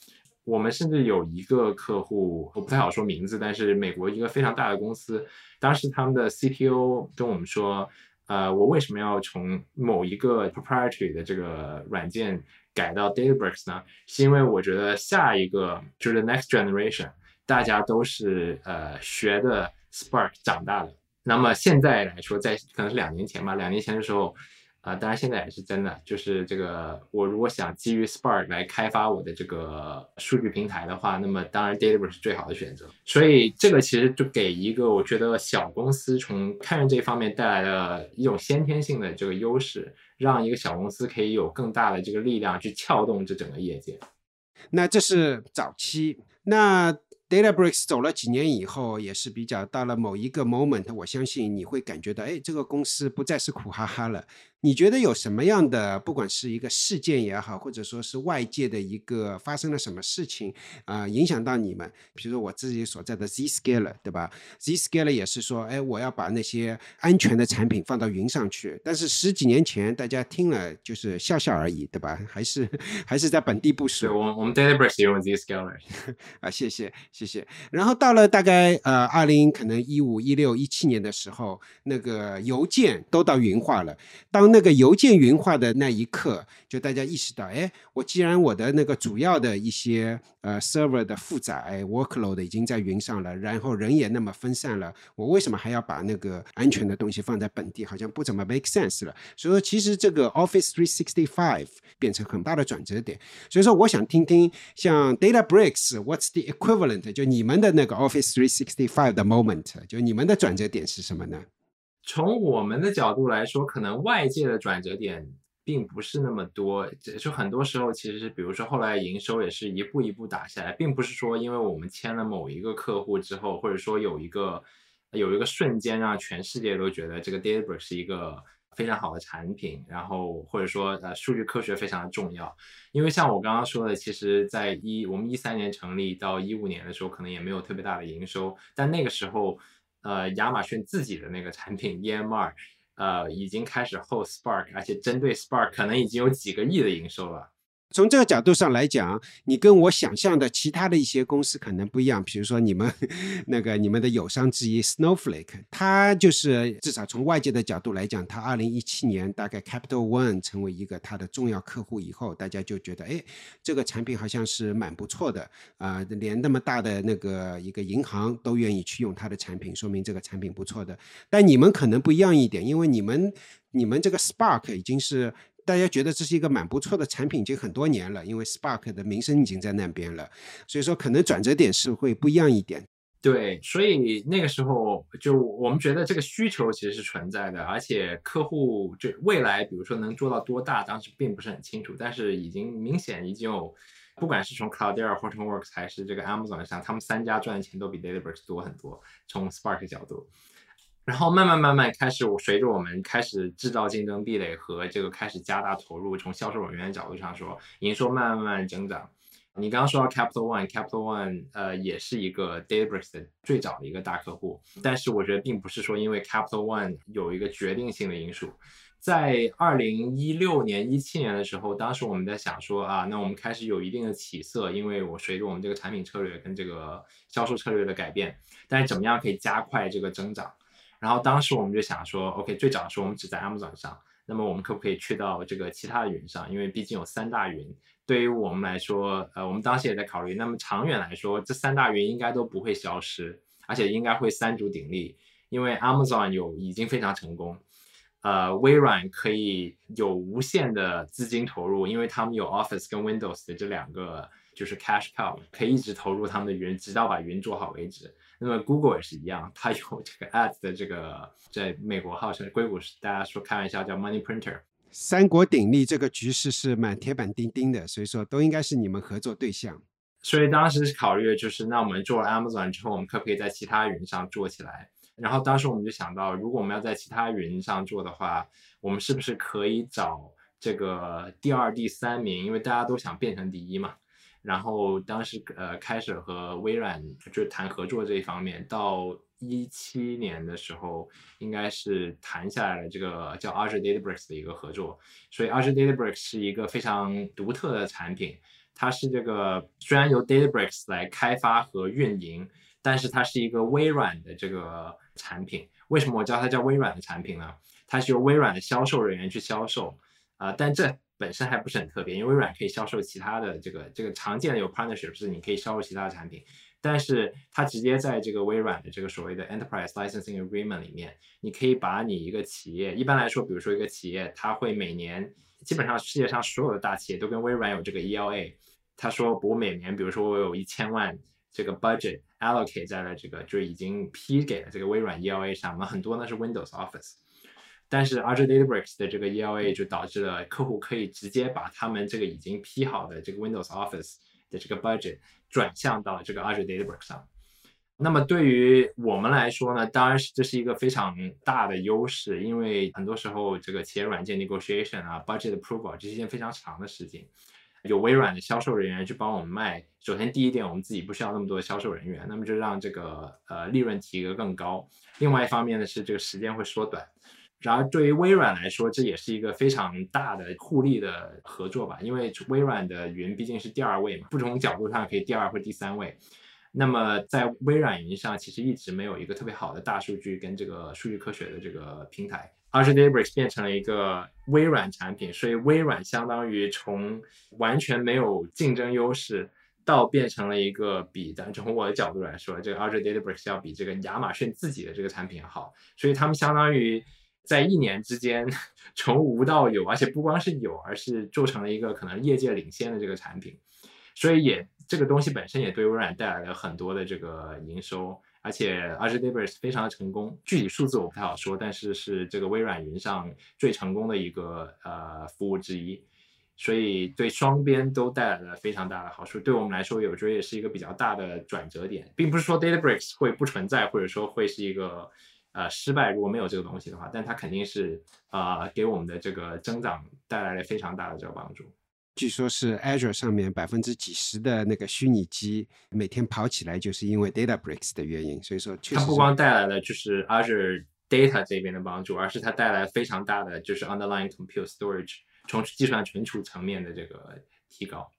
我们甚至有一个客户，我不太好说名字，但是美国一个非常大的公司，当时他们的 CTO 跟我们说，呃，我为什么要从某一个 proprietary 的这个软件改到 Databricks 呢？是因为我觉得下一个就是 next generation，大家都是呃学的 Spark 长大的。那么现在来说，在可能是两年前吧，两年前的时候。啊，当然现在也是真的，就是这个，我如果想基于 Spark 来开发我的这个数据平台的话，那么当然 Databricks 是最好的选择。所以这个其实就给一个我觉得小公司从开源这一方面带来了一种先天性的这个优势，让一个小公司可以有更大的这个力量去撬动这整个业界。那这是早期，那。Databricks 走了几年以后，也是比较到了某一个 moment，我相信你会感觉到，哎，这个公司不再是苦哈哈了。你觉得有什么样的，不管是一个事件也好，或者说是外界的一个发生了什么事情啊，影响到你们？比如说我自己所在的 Zscaler，对吧？Zscaler 也是说，哎，我要把那些安全的产品放到云上去。但是十几年前大家听了就是笑笑而已，对吧？还是还是在本地部署。我我们 Databricks 用 Zscaler 啊，谢谢谢谢。然后到了大概呃二零可能一五一六一七年的时候，那个邮件都到云化了。当那个邮件云化的那一刻，就大家意识到，哎，我既然我的那个主要的一些呃 server 的负载 workload 已经在云上了，然后人也那么分散了，我为什么还要把那个安全的东西放在本地？好像不怎么 make sense 了。所以说，其实这个 Office 365变成很大的转折点。所以说，我想听听像 DataBricks，What's the equivalent？就你们的那个 Office 365的 moment，就你们的转折点是什么呢？从我们的角度来说，可能外界的转折点并不是那么多，就很多时候其实是，比如说后来营收也是一步一步打下来，并不是说因为我们签了某一个客户之后，或者说有一个有一个瞬间让全世界都觉得这个 d a t a b r i c 是一个非常好的产品，然后或者说呃数据科学非常的重要，因为像我刚刚说的，其实在一我们一三年成立到一五年的时候，可能也没有特别大的营收，但那个时候。呃，亚马逊自己的那个产品 EMR，呃，已经开始后 Spark，而且针对 Spark 可能已经有几个亿的营收了。从这个角度上来讲，你跟我想象的其他的一些公司可能不一样。比如说你们 那个你们的友商之一 Snowflake，它就是至少从外界的角度来讲，它二零一七年大概 Capital One 成为一个它的重要客户以后，大家就觉得哎，这个产品好像是蛮不错的啊，连那么大的那个一个银行都愿意去用它的产品，说明这个产品不错的。但你们可能不一样一点，因为你们你们这个 Spark 已经是。大家觉得这是一个蛮不错的产品，已经很多年了，因为 Spark 的名声已经在那边了，所以说可能转折点是会不一样一点。对，所以那个时候就我们觉得这个需求其实是存在的，而且客户就未来比如说能做到多大，当时并不是很清楚，但是已经明显已经有，不管是从 Cloudera、或者 works，还是这个 Amazon 上，他们三家赚的钱都比 Databricks 多很多。从 Spark 角度。然后慢慢慢慢开始，我随着我们开始制造竞争壁垒和这个开始加大投入，从销售人员角度上说，营收慢慢慢慢增长。你刚刚说到 Capital One，Capital One 呃也是一个 Databricks 的最早的一个大客户，但是我觉得并不是说因为 Capital One 有一个决定性的因素。在二零一六年、一七年的时候，当时我们在想说啊，那我们开始有一定的起色，因为我随着我们这个产品策略跟这个销售策略的改变，但是怎么样可以加快这个增长？然后当时我们就想说，OK，最早的时候我们只在 Amazon 上，那么我们可不可以去到这个其他的云上？因为毕竟有三大云，对于我们来说，呃，我们当时也在考虑，那么长远来说，这三大云应该都不会消失，而且应该会三足鼎立，因为 Amazon 有已经非常成功，呃，微软可以有无限的资金投入，因为他们有 Office 跟 Windows 的这两个就是 cash cow，可以一直投入他们的云，直到把云做好为止。那么 Google 也是一样，它有这个 Ads 的这个，在美国号称硅谷是大家说开玩笑叫 Money Printer，三国鼎立这个局势是蛮铁板钉钉的，所以说都应该是你们合作对象。所以当时考虑的就是，那我们做了 Amazon 之后，我们可不可以在其他云上做起来？然后当时我们就想到，如果我们要在其他云上做的话，我们是不是可以找这个第二、第三名？因为大家都想变成第一嘛。然后当时呃开始和微软就谈合作这一方面，到一七年的时候，应该是谈下来了这个叫 Azure Databricks 的一个合作。所以 Azure Databricks 是一个非常独特的产品，它是这个虽然由 Databricks 来开发和运营，但是它是一个微软的这个产品。为什么我叫它叫微软的产品呢？它是由微软的销售人员去销售啊，但这。本身还不是很特别，因为微软可以销售其他的这个这个常见的有 partnership 是你可以销售其他的产品，但是它直接在这个微软的这个所谓的 enterprise licensing agreement 里面，你可以把你一个企业，一般来说，比如说一个企业，它会每年基本上世界上所有的大企业都跟微软有这个 ELA，他说我每年，比如说我有一千万这个 budget allocate 在了这个就已经批给了这个微软 ELA 上，那很多呢是 Windows Office。但是 Azure Databricks 的这个 ELA 就导致了客户可以直接把他们这个已经批好的这个 Windows Office 的这个 budget 转向到这个 Azure Databricks 上。那么对于我们来说呢，当然是这是一个非常大的优势，因为很多时候这个企业软件 negotiation 啊，budget approval 这是一件非常长的事情。有微软的销售人员去帮我们卖，首先第一点，我们自己不需要那么多销售人员，那么就让这个呃利润提额更高。另外一方面呢，是这个时间会缩短。然而，对于微软来说，这也是一个非常大的互利的合作吧。因为微软的云毕竟是第二位嘛，不同角度上可以第二或第三位。那么，在微软云上，其实一直没有一个特别好的大数据跟这个数据科学的这个平台。Azure Databricks 变成了一个微软产品，所以微软相当于从完全没有竞争优势，到变成了一个比，但从我的角度来说，这个 Azure Databricks 要比这个亚马逊自己的这个产品要好。所以他们相当于。在一年之间，从无到有，而且不光是有，而是做成了一个可能业界领先的这个产品，所以也这个东西本身也对微软带来了很多的这个营收，而且 Azure Databricks 非常的成功，具体数字我不太好说，但是是这个微软云上最成功的一个呃服务之一，所以对双边都带来了非常大的好处，对我们来说，我觉得也是一个比较大的转折点，并不是说 Databricks 会不存在，或者说会是一个。呃，失败如果没有这个东西的话，但它肯定是呃给我们的这个增长带来了非常大的这个帮助。据说是 Azure 上面百分之几十的那个虚拟机每天跑起来，就是因为 DataBricks 的原因。所以说，它不光带来了就是 Azure Data 这边的帮助，而是它带来非常大的就是 Underlying Compute Storage 从计算存储层面的这个提高。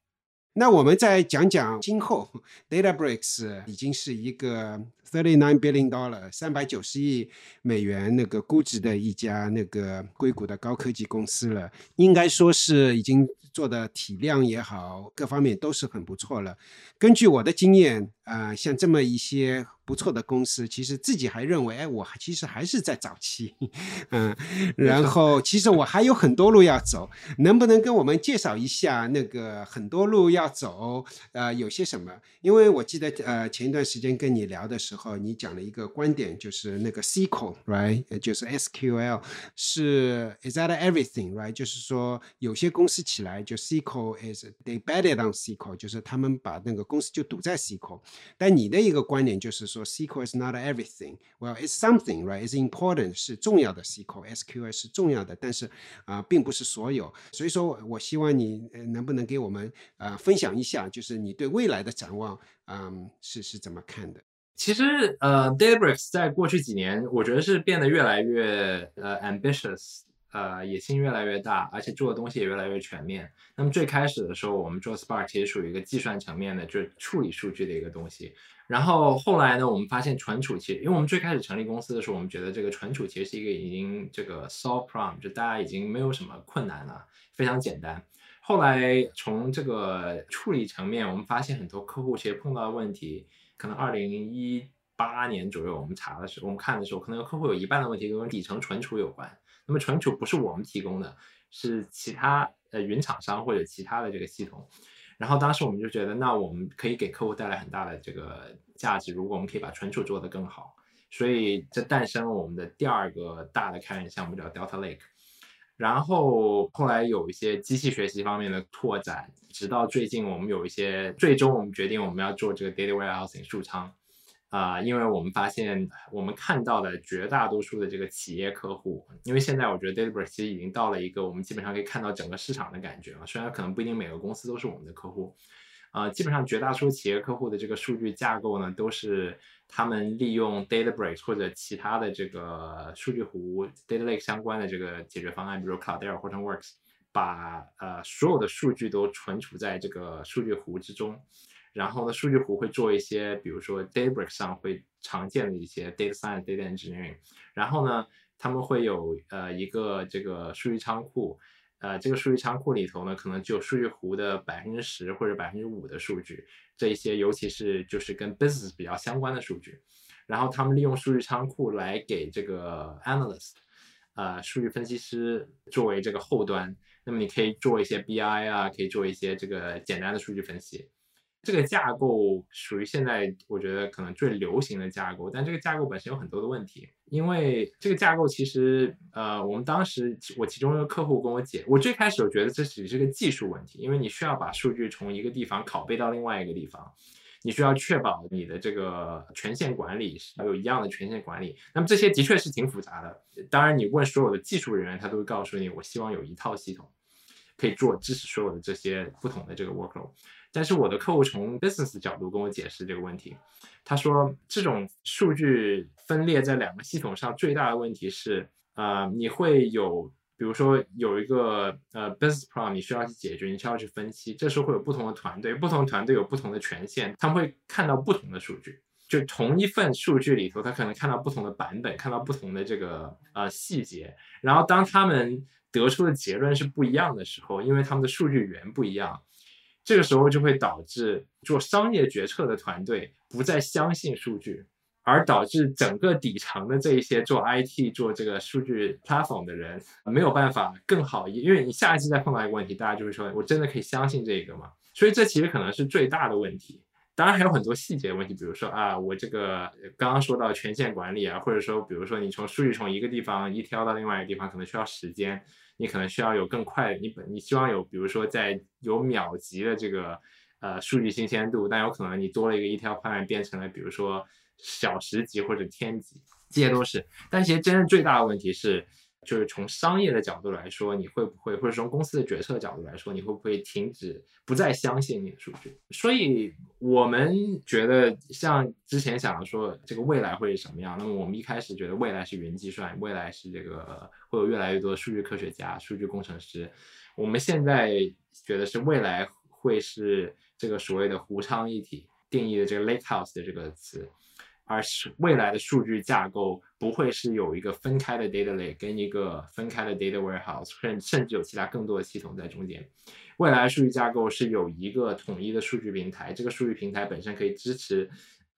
那我们再讲讲今后，DataBricks 已经是一个 thirty nine billion dollar 三百九十亿美元那个估值的一家那个硅谷的高科技公司了，应该说是已经做的体量也好，各方面都是很不错了。根据我的经验，啊，像这么一些。不错的公司，其实自己还认为，哎，我其实还是在早期，嗯，然后其实我还有很多路要走，能不能跟我们介绍一下那个很多路要走，呃，有些什么？因为我记得，呃，前一段时间跟你聊的时候，你讲了一个观点，就是那个 SQL，right，就是 SQL 是 is that everything，right？就是说有些公司起就 SQL is they betted on SQL，就是他们把那个公司就赌在 SQL，但你的一个观点就是说。SQL is not everything. Well, it's something, right? It's important. 是重要的 SQL, SQL 是重要的，但是啊，并不是所有。所以说我希望你能不能给我们呃分享一下，就是你对未来的展望，嗯，是是怎么看的？其实呃，Debris 在过去几年，我觉得是变得越来越呃 ambitious。呃，野心越来越大，而且做的东西也越来越全面。那么最开始的时候，我们做 Spark 其实属于一个计算层面的，就是处理数据的一个东西。然后后来呢，我们发现存储其实，因为我们最开始成立公司的时候，我们觉得这个存储其实是一个已经这个 solve problem，就大家已经没有什么困难了，非常简单。后来从这个处理层面，我们发现很多客户其实碰到的问题，可能二零一八年左右我们查的时候，我们看的时候，可能有客户有一半的问题跟底层存储有关。那么存储不是我们提供的，是其他呃云厂商或者其他的这个系统。然后当时我们就觉得，那我们可以给客户带来很大的这个价值，如果我们可以把存储做得更好。所以这诞生了我们的第二个大的开源项目，叫 Delta Lake。然后后来有一些机器学习方面的拓展，直到最近我们有一些，最终我们决定我们要做这个 Data Warehousing 数仓。啊，因为我们发现，我们看到的绝大多数的这个企业客户，因为现在我觉得 Databricks 其实已经到了一个我们基本上可以看到整个市场的感觉了。虽然可能不一定每个公司都是我们的客户，啊，基本上绝大多数企业客户的这个数据架构呢，都是他们利用 Databricks 或者其他的这个数据湖 Data Lake 相关的这个解决方案，比如 Cloudera 或者 Works，把呃所有的数据都存储在这个数据湖之中。然后呢，数据湖会做一些，比如说 date break 上会常见的一些 data science、data engineering。然后呢，他们会有呃一个这个数据仓库，呃，这个数据仓库里头呢，可能就数据湖的百分之十或者百分之五的数据，这一些尤其是就是跟 business 比较相关的数据。然后他们利用数据仓库来给这个 analyst，呃，数据分析师作为这个后端。那么你可以做一些 BI 啊，可以做一些这个简单的数据分析。这个架构属于现在我觉得可能最流行的架构，但这个架构本身有很多的问题，因为这个架构其实，呃，我们当时我其中一个客户跟我解，我最开始我觉得这只是个技术问题，因为你需要把数据从一个地方拷贝到另外一个地方，你需要确保你的这个权限管理是有一样的权限管理，那么这些的确是挺复杂的。当然，你问所有的技术人员，他都会告诉你，我希望有一套系统可以做支持所有的这些不同的这个 workload。但是我的客户从 business 角度跟我解释这个问题，他说这种数据分裂在两个系统上最大的问题是，呃，你会有，比如说有一个呃 business problem 你需要去解决，你需要去分析，这时候会有不同的团队，不同团队有不同的权限，他们会看到不同的数据，就同一份数据里头，他可能看到不同的版本，看到不同的这个呃细节，然后当他们得出的结论是不一样的时候，因为他们的数据源不一样。这个时候就会导致做商业决策的团队不再相信数据，而导致整个底层的这一些做 IT、做这个数据 platform 的人没有办法更好，因为你下一次再碰到一个问题，大家就会说：“我真的可以相信这个吗？”所以这其实可能是最大的问题。当然还有很多细节问题，比如说啊，我这个刚刚说到权限管理啊，或者说比如说你从数据从一个地方一挑到另外一个地方，可能需要时间。你可能需要有更快，你本你希望有，比如说在有秒级的这个呃数据新鲜度，但有可能你多了一个一条方案变成了，比如说小时级或者天级，这些都是。但其实真正最大的问题是。就是从商业的角度来说，你会不会，或者从公司的决策角度来说，你会不会停止不再相信你的数据？所以我们觉得，像之前想的说，这个未来会是什么样？那么我们一开始觉得未来是云计算，未来是这个会有越来越多数据科学家、数据工程师。我们现在觉得是未来会是这个所谓的湖昌一体定义的这个 lake house 的这个词。而是未来的数据架构不会是有一个分开的 data lake 跟一个分开的 data warehouse，甚甚至有其他更多的系统在中间。未来数据架构是有一个统一的数据平台，这个数据平台本身可以支持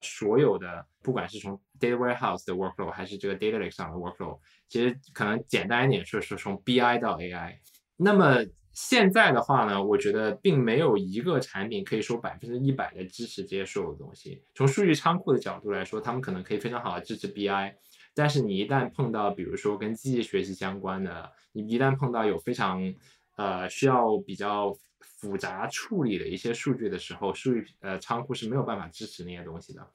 所有的，不管是从 data warehouse 的 workflow 还是这个 data lake 上的 workflow。其实可能简单一点说，是从 BI 到 AI。那么现在的话呢，我觉得并没有一个产品可以说百分之一百的支持这些所有的东西。从数据仓库的角度来说，他们可能可以非常好的支持 BI，但是你一旦碰到比如说跟机器学习相关的，你一旦碰到有非常呃需要比较复杂处理的一些数据的时候，数据呃仓库是没有办法支持那些东西的。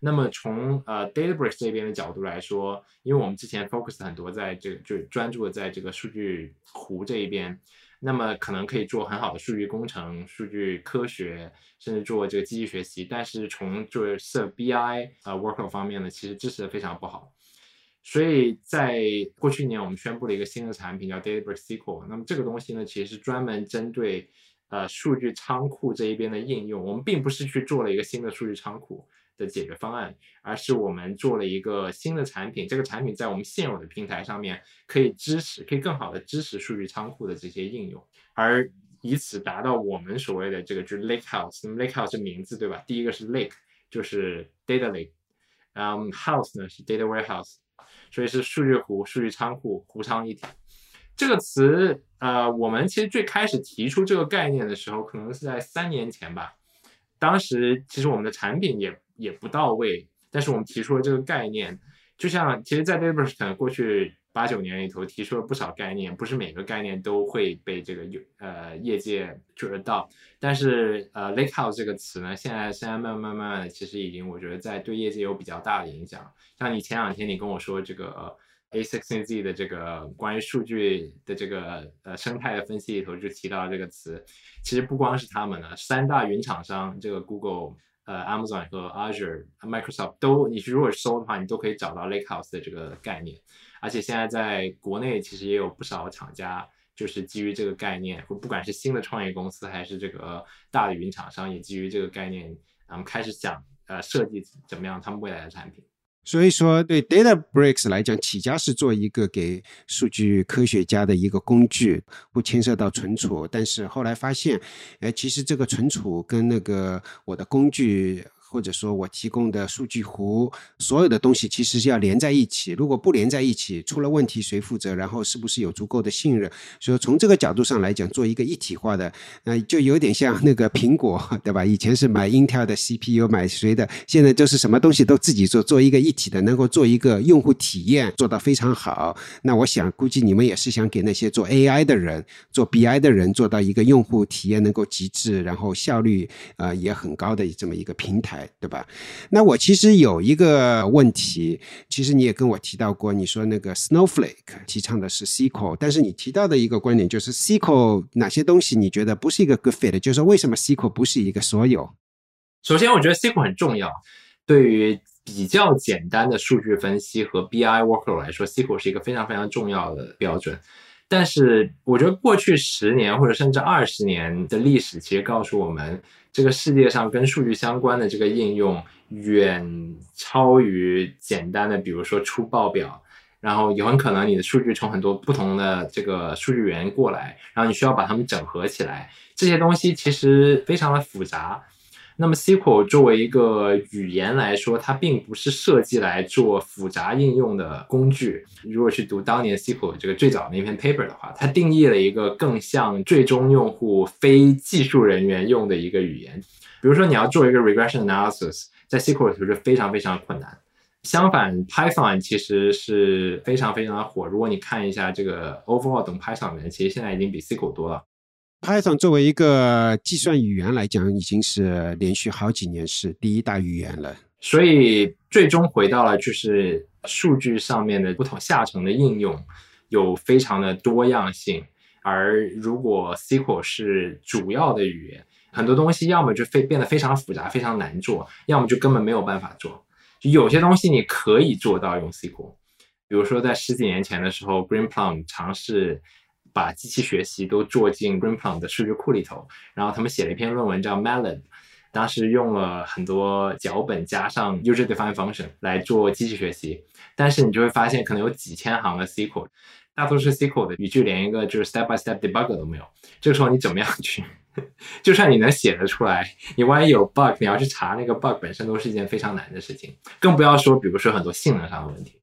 那么从呃 Databricks 这边的角度来说，因为我们之前 focus 很多在这个就专注在这个数据湖这一边。那么可能可以做很好的数据工程、数据科学，甚至做这个机器学习。但是从做设 BI 呃 workflow 方面呢，其实支持的非常不好。所以在过去一年，我们宣布了一个新的产品叫 Databricks SQL。那么这个东西呢，其实是专门针对呃数据仓库这一边的应用。我们并不是去做了一个新的数据仓库。的解决方案，而是我们做了一个新的产品。这个产品在我们现有的平台上面可以支持，可以更好的支持数据仓库的这些应用，而以此达到我们所谓的这个就是 lake house。那么 lake house 是名字对吧？第一个是 lake，就是 data lake，嗯，house 呢是 data warehouse，所以是数据湖、数据仓库、湖仓一体。这个词，呃，我们其实最开始提出这个概念的时候，可能是在三年前吧。当时其实我们的产品也。也不到位，但是我们提出了这个概念，就像其实，在 Databricks 过去八九年里头提出了不少概念，不是每个概念都会被这个有呃业界做得到，但是呃 Lakehouse 这个词呢，现在现在慢慢慢慢的，其实已经我觉得在对业界有比较大的影响。像你前两天你跟我说这个 A16Z 的这个关于数据的这个呃生态的分析里头就提到这个词，其实不光是他们呢，三大云厂商这个 Google。呃，Amazon 和 Azure、Microsoft 都，你如果搜的话，你都可以找到 Lakehouse 的这个概念。而且现在在国内其实也有不少厂家，就是基于这个概念，或不管是新的创业公司还是这个大的云厂商，也基于这个概念，然后开始想呃设计怎么样他们未来的产品。所以说，对 DataBricks 来讲，起家是做一个给数据科学家的一个工具，不牵涉到存储。但是后来发现，哎，其实这个存储跟那个我的工具。或者说我提供的数据湖，所有的东西其实是要连在一起。如果不连在一起，出了问题谁负责？然后是不是有足够的信任？所以从这个角度上来讲，做一个一体化的，呃，就有点像那个苹果，对吧？以前是买 Intel 的 CPU，买谁的？现在就是什么东西都自己做，做一个一体的，能够做一个用户体验做到非常好。那我想，估计你们也是想给那些做 AI 的人、做 BI 的人做到一个用户体验能够极致，然后效率呃也很高的这么一个平台。对吧？那我其实有一个问题，其实你也跟我提到过，你说那个 Snowflake 提倡的是 SQL，但是你提到的一个观点就是 SQL 哪些东西你觉得不是一个 good fit，就是说为什么 SQL 不是一个所有？首先，我觉得 SQL 很重要，对于比较简单的数据分析和 BI workflow 来说，SQL 是一个非常非常重要的标准。但是，我觉得过去十年或者甚至二十年的历史，其实告诉我们。这个世界上跟数据相关的这个应用远超于简单的，比如说出报表，然后有很可能你的数据从很多不同的这个数据源过来，然后你需要把它们整合起来，这些东西其实非常的复杂。那么 SQL 作为一个语言来说，它并不是设计来做复杂应用的工具。如果去读当年 SQL 这个最早那篇 paper 的话，它定义了一个更像最终用户非技术人员用的一个语言。比如说你要做一个 regression analysis，在 SQL 里头是非常非常困难。相反，Python 其实是非常非常的火。如果你看一下这个 overall 等 Python 的人，其实现在已经比 SQL 多了。Python 作为一个计算语言来讲，已经是连续好几年是第一大语言了。所以最终回到了就是数据上面的不同下层的应用有非常的多样性。而如果 SQL 是主要的语言，很多东西要么就非变得非常复杂、非常难做，要么就根本没有办法做。有些东西你可以做到用 SQL，比如说在十几年前的时候，Greenplum 尝试。把机器学习都做进 Greenplum 的数据库里头，然后他们写了一篇论文叫 Melon，当时用了很多脚本加上 user defined function 来做机器学习，但是你就会发现可能有几千行的 SQL，大多数 SQL 的语句连一个就是 step by step debugger 都没有，这个时候你怎么样去？就算你能写得出来，你万一有 bug，你要去查那个 bug 本身都是一件非常难的事情，更不要说比如说很多性能上的问题。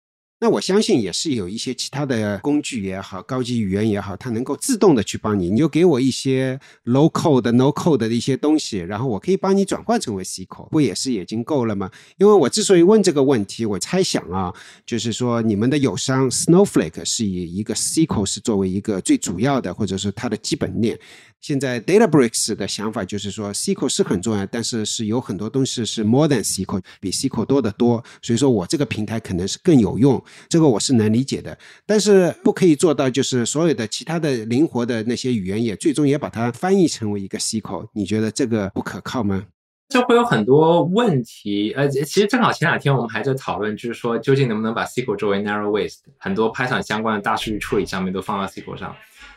那我相信也是有一些其他的工具也好，高级语言也好，它能够自动的去帮你。你就给我一些 low code、no code 的一些东西，然后我可以帮你转换成为 SQL，不也是已经够了吗？因为我之所以问这个问题，我猜想啊，就是说你们的友商 Snowflake 是以一个 SQL 是作为一个最主要的，或者是它的基本面。现在 DataBricks 的想法就是说，SQL 是很重要，但是是有很多东西是 more than SQL，比 SQL 多得多。所以说我这个平台可能是更有用，这个我是能理解的。但是不可以做到，就是所有的其他的灵活的那些语言也最终也把它翻译成为一个 SQL。你觉得这个不可靠吗？这会有很多问题。呃，其实正好前两天我们还在讨论，就是说究竟能不能把 SQL 作为 narrow waist，很多 Python 相关的大数据处理上面都放到 SQL 上。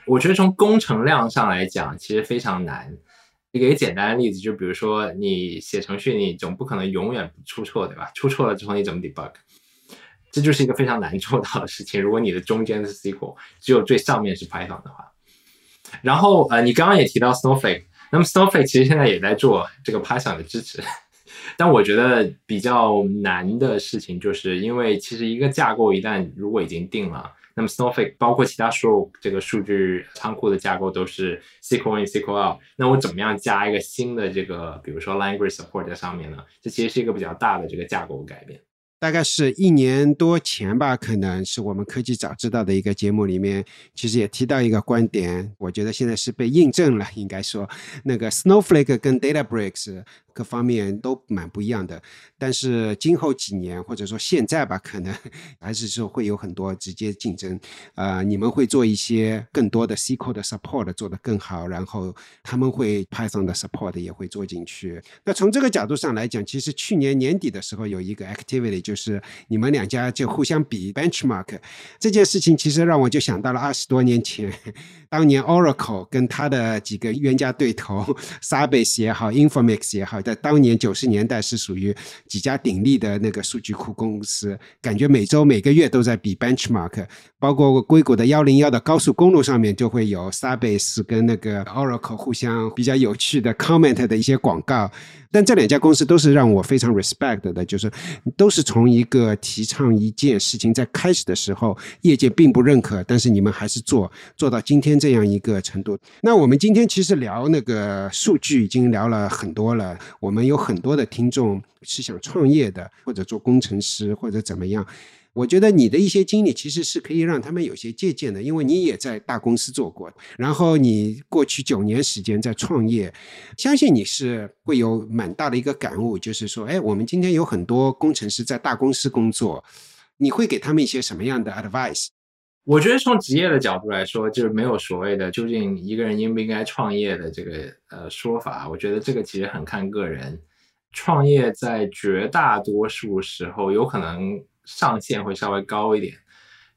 我觉得从工程量上来讲，其实非常难。一个简单的例子，就比如说你写程序，你总不可能永远不出错，对吧？出错了之后你怎么 debug？这就是一个非常难做到的事情。如果你的中间是 SQL，只有最上面是 Python 的话，然后呃，你刚刚也提到 Snowflake，那么 Snowflake 其实现在也在做这个 Python 的支持，但我觉得比较难的事情，就是因为其实一个架构一旦如果已经定了。那么 Snowflake 包括其他所有这个数据仓库的架构都是 SQL in SQL out。那我怎么样加一个新的这个，比如说 language support 在上面呢？这其实是一个比较大的这个架构改变。大概是一年多前吧，可能是我们科技早知道的一个节目里面，其实也提到一个观点，我觉得现在是被印证了。应该说，那个 Snowflake 跟 DataBricks。各方面都蛮不一样的，但是今后几年或者说现在吧，可能 还是说会有很多直接竞争。呃，你们会做一些更多的 SQL 的 support 做得更好，然后他们会 Python 的 support 也会做进去。那从这个角度上来讲，其实去年年底的时候有一个 activity，就是你们两家就互相比 benchmark 这件事情，其实让我就想到了二十多年前，当年 Oracle 跟他的几个冤家对头 Sybase 也好，Informix 也好。在当年九十年代是属于几家鼎立的那个数据库公司，感觉每周每个月都在比 benchmark，包括硅谷的幺零幺的高速公路上面就会有 SABES 跟那个 Oracle 互相比较有趣的 comment 的一些广告。但这两家公司都是让我非常 respect 的，就是都是从一个提倡一件事情在开始的时候，业界并不认可，但是你们还是做做到今天这样一个程度。那我们今天其实聊那个数据已经聊了很多了，我们有很多的听众是想创业的，或者做工程师，或者怎么样。我觉得你的一些经历其实是可以让他们有些借鉴的，因为你也在大公司做过，然后你过去九年时间在创业，相信你是会有蛮大的一个感悟，就是说，哎，我们今天有很多工程师在大公司工作，你会给他们一些什么样的 advice？我觉得从职业的角度来说，就是没有所谓的究竟一个人应不应该创业的这个呃说法，我觉得这个其实很看个人。创业在绝大多数时候有可能。上限会稍微高一点，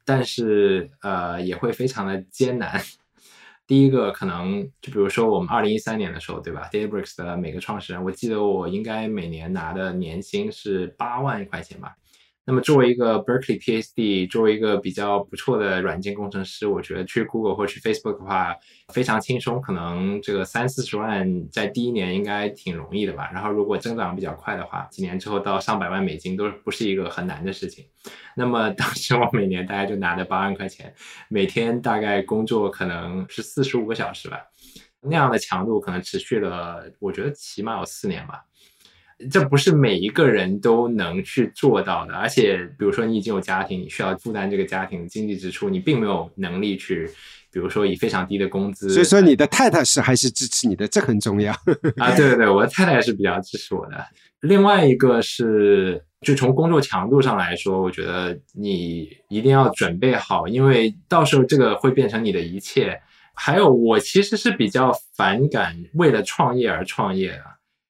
但是呃也会非常的艰难。第一个可能就比如说我们二零一三年的时候，对吧？Databricks 的每个创始人，我记得我应该每年拿的年薪是八万块钱吧。那么作为一个 Berkeley PhD，作为一个比较不错的软件工程师，我觉得去 Google 或去 Facebook 的话非常轻松，可能这个三四十万在第一年应该挺容易的吧。然后如果增长比较快的话，几年之后到上百万美金都不是一个很难的事情。那么当时我每年大概就拿着八万块钱，每天大概工作可能是四十五个小时吧，那样的强度可能持续了，我觉得起码有四年吧。这不是每一个人都能去做到的，而且比如说你已经有家庭，你需要负担这个家庭的经济支出，你并没有能力去，比如说以非常低的工资。所以说你的太太是还是支持你的，这很重要啊！对对对，我的太太是比较支持我的。另外一个是，就从工作强度上来说，我觉得你一定要准备好，因为到时候这个会变成你的一切。还有，我其实是比较反感为了创业而创业的。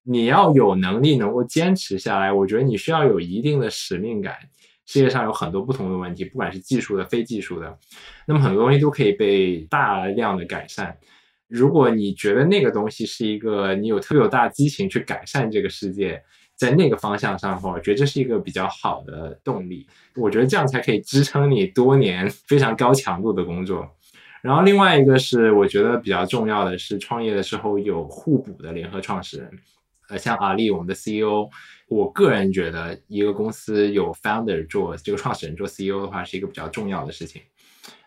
你要有能力能够坚持下来，我觉得你需要有一定的使命感。世界上有很多不同的问题，不管是技术的、非技术的，那么很多东西都可以被大量的改善。如果你觉得那个东西是一个你有特别有大激情去改善这个世界，在那个方向上的话，我觉得这是一个比较好的动力。我觉得这样才可以支撑你多年非常高强度的工作。然后另外一个是我觉得比较重要的是，创业的时候有互补的联合创始人。呃，像阿里我们的 CEO，我个人觉得一个公司有 founder 做这个创始人做 CEO 的话，是一个比较重要的事情。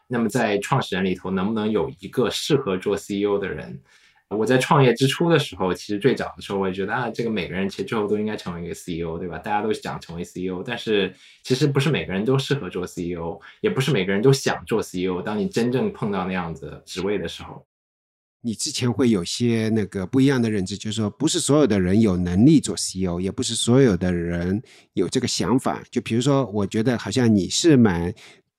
那么在创始人里头，能不能有一个适合做 CEO 的人？我在创业之初的时候，其实最早的时候，我也觉得啊，这个每个人其实最后都应该成为一个 CEO，对吧？大家都想成为 CEO，但是其实不是每个人都适合做 CEO，也不是每个人都想做 CEO。当你真正碰到那样子职位的时候，你之前会有些那个不一样的认知，就是说，不是所有的人有能力做 CEO，也不是所有的人有这个想法。就比如说，我觉得好像你是蛮。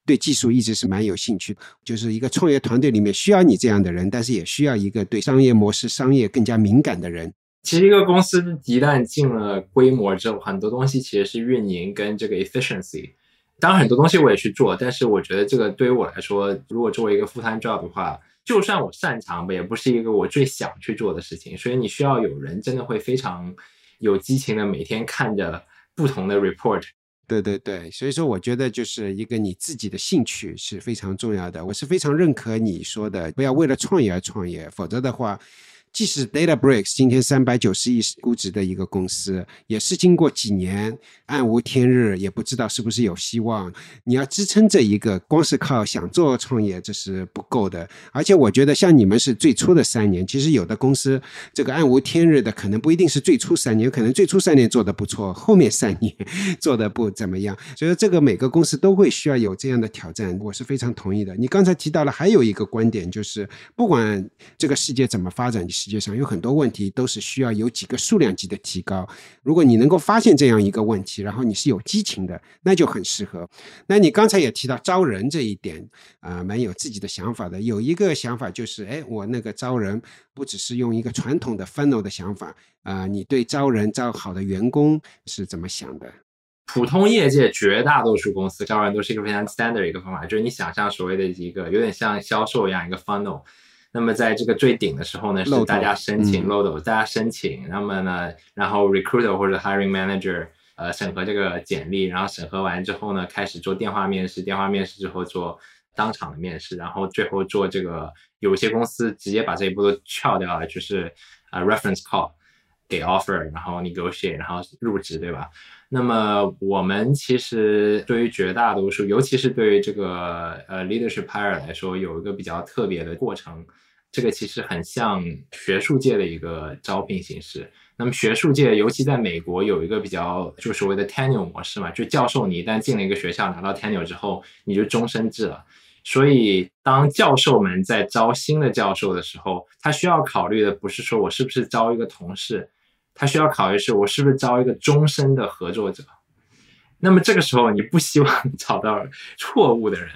对技术一直是蛮有兴趣，就是一个创业团队里面需要你这样的人，但是也需要一个对商业模式、商业更加敏感的人。其实一个公司一旦进了规模之后，很多东西其实是运营跟这个 efficiency。当然很多东西我也去做，但是我觉得这个对于我来说，如果作为一个 full time job 的话，就算我擅长吧，也不是一个我最想去做的事情。所以你需要有人真的会非常有激情的每天看着不同的 report。对对对，所以说我觉得就是一个你自己的兴趣是非常重要的。我是非常认可你说的，不要为了创业而创业，否则的话。即使 DataBricks 今天三百九十亿估值的一个公司，也是经过几年暗无天日，也不知道是不是有希望。你要支撑这一个，光是靠想做创业这是不够的。而且我觉得像你们是最初的三年，其实有的公司这个暗无天日的，可能不一定是最初三年，可能最初三年做的不错，后面三年 做的不怎么样。所以说这个每个公司都会需要有这样的挑战，我是非常同意的。你刚才提到了还有一个观点，就是不管这个世界怎么发展。世界上有很多问题都是需要有几个数量级的提高。如果你能够发现这样一个问题，然后你是有激情的，那就很适合。那你刚才也提到招人这一点啊，蛮有自己的想法的。有一个想法就是，哎，我那个招人不只是用一个传统的 funnel 的想法啊，你对招人招好的员工是怎么想的？普通业界绝大多数公司招人都是一个非常 standard 的一个方法，就是你想象所谓的一个有点像销售一样一个 funnel。那么在这个最顶的时候呢，是大家申请 load，大家申请，那么呢，然后 recruiter 或者 hiring manager 呃审核这个简历，然后审核完之后呢，开始做电话面试，电话面试之后做当场的面试，然后最后做这个，有些公司直接把这一步都撬掉了，就是呃 reference call 给 offer，然后 negotiate，然后入职，对吧？那么我们其实对于绝大多数，尤其是对于这个呃 leadership hire 来说，有一个比较特别的过程。这个其实很像学术界的一个招聘形式。那么学术界，尤其在美国，有一个比较就所谓的 tenure 模式嘛，就教授你一旦进了一个学校，拿到 tenure 之后，你就终身制了。所以，当教授们在招新的教授的时候，他需要考虑的不是说我是不是招一个同事，他需要考虑是我是不是招一个终身的合作者。那么这个时候，你不希望找到错误的人。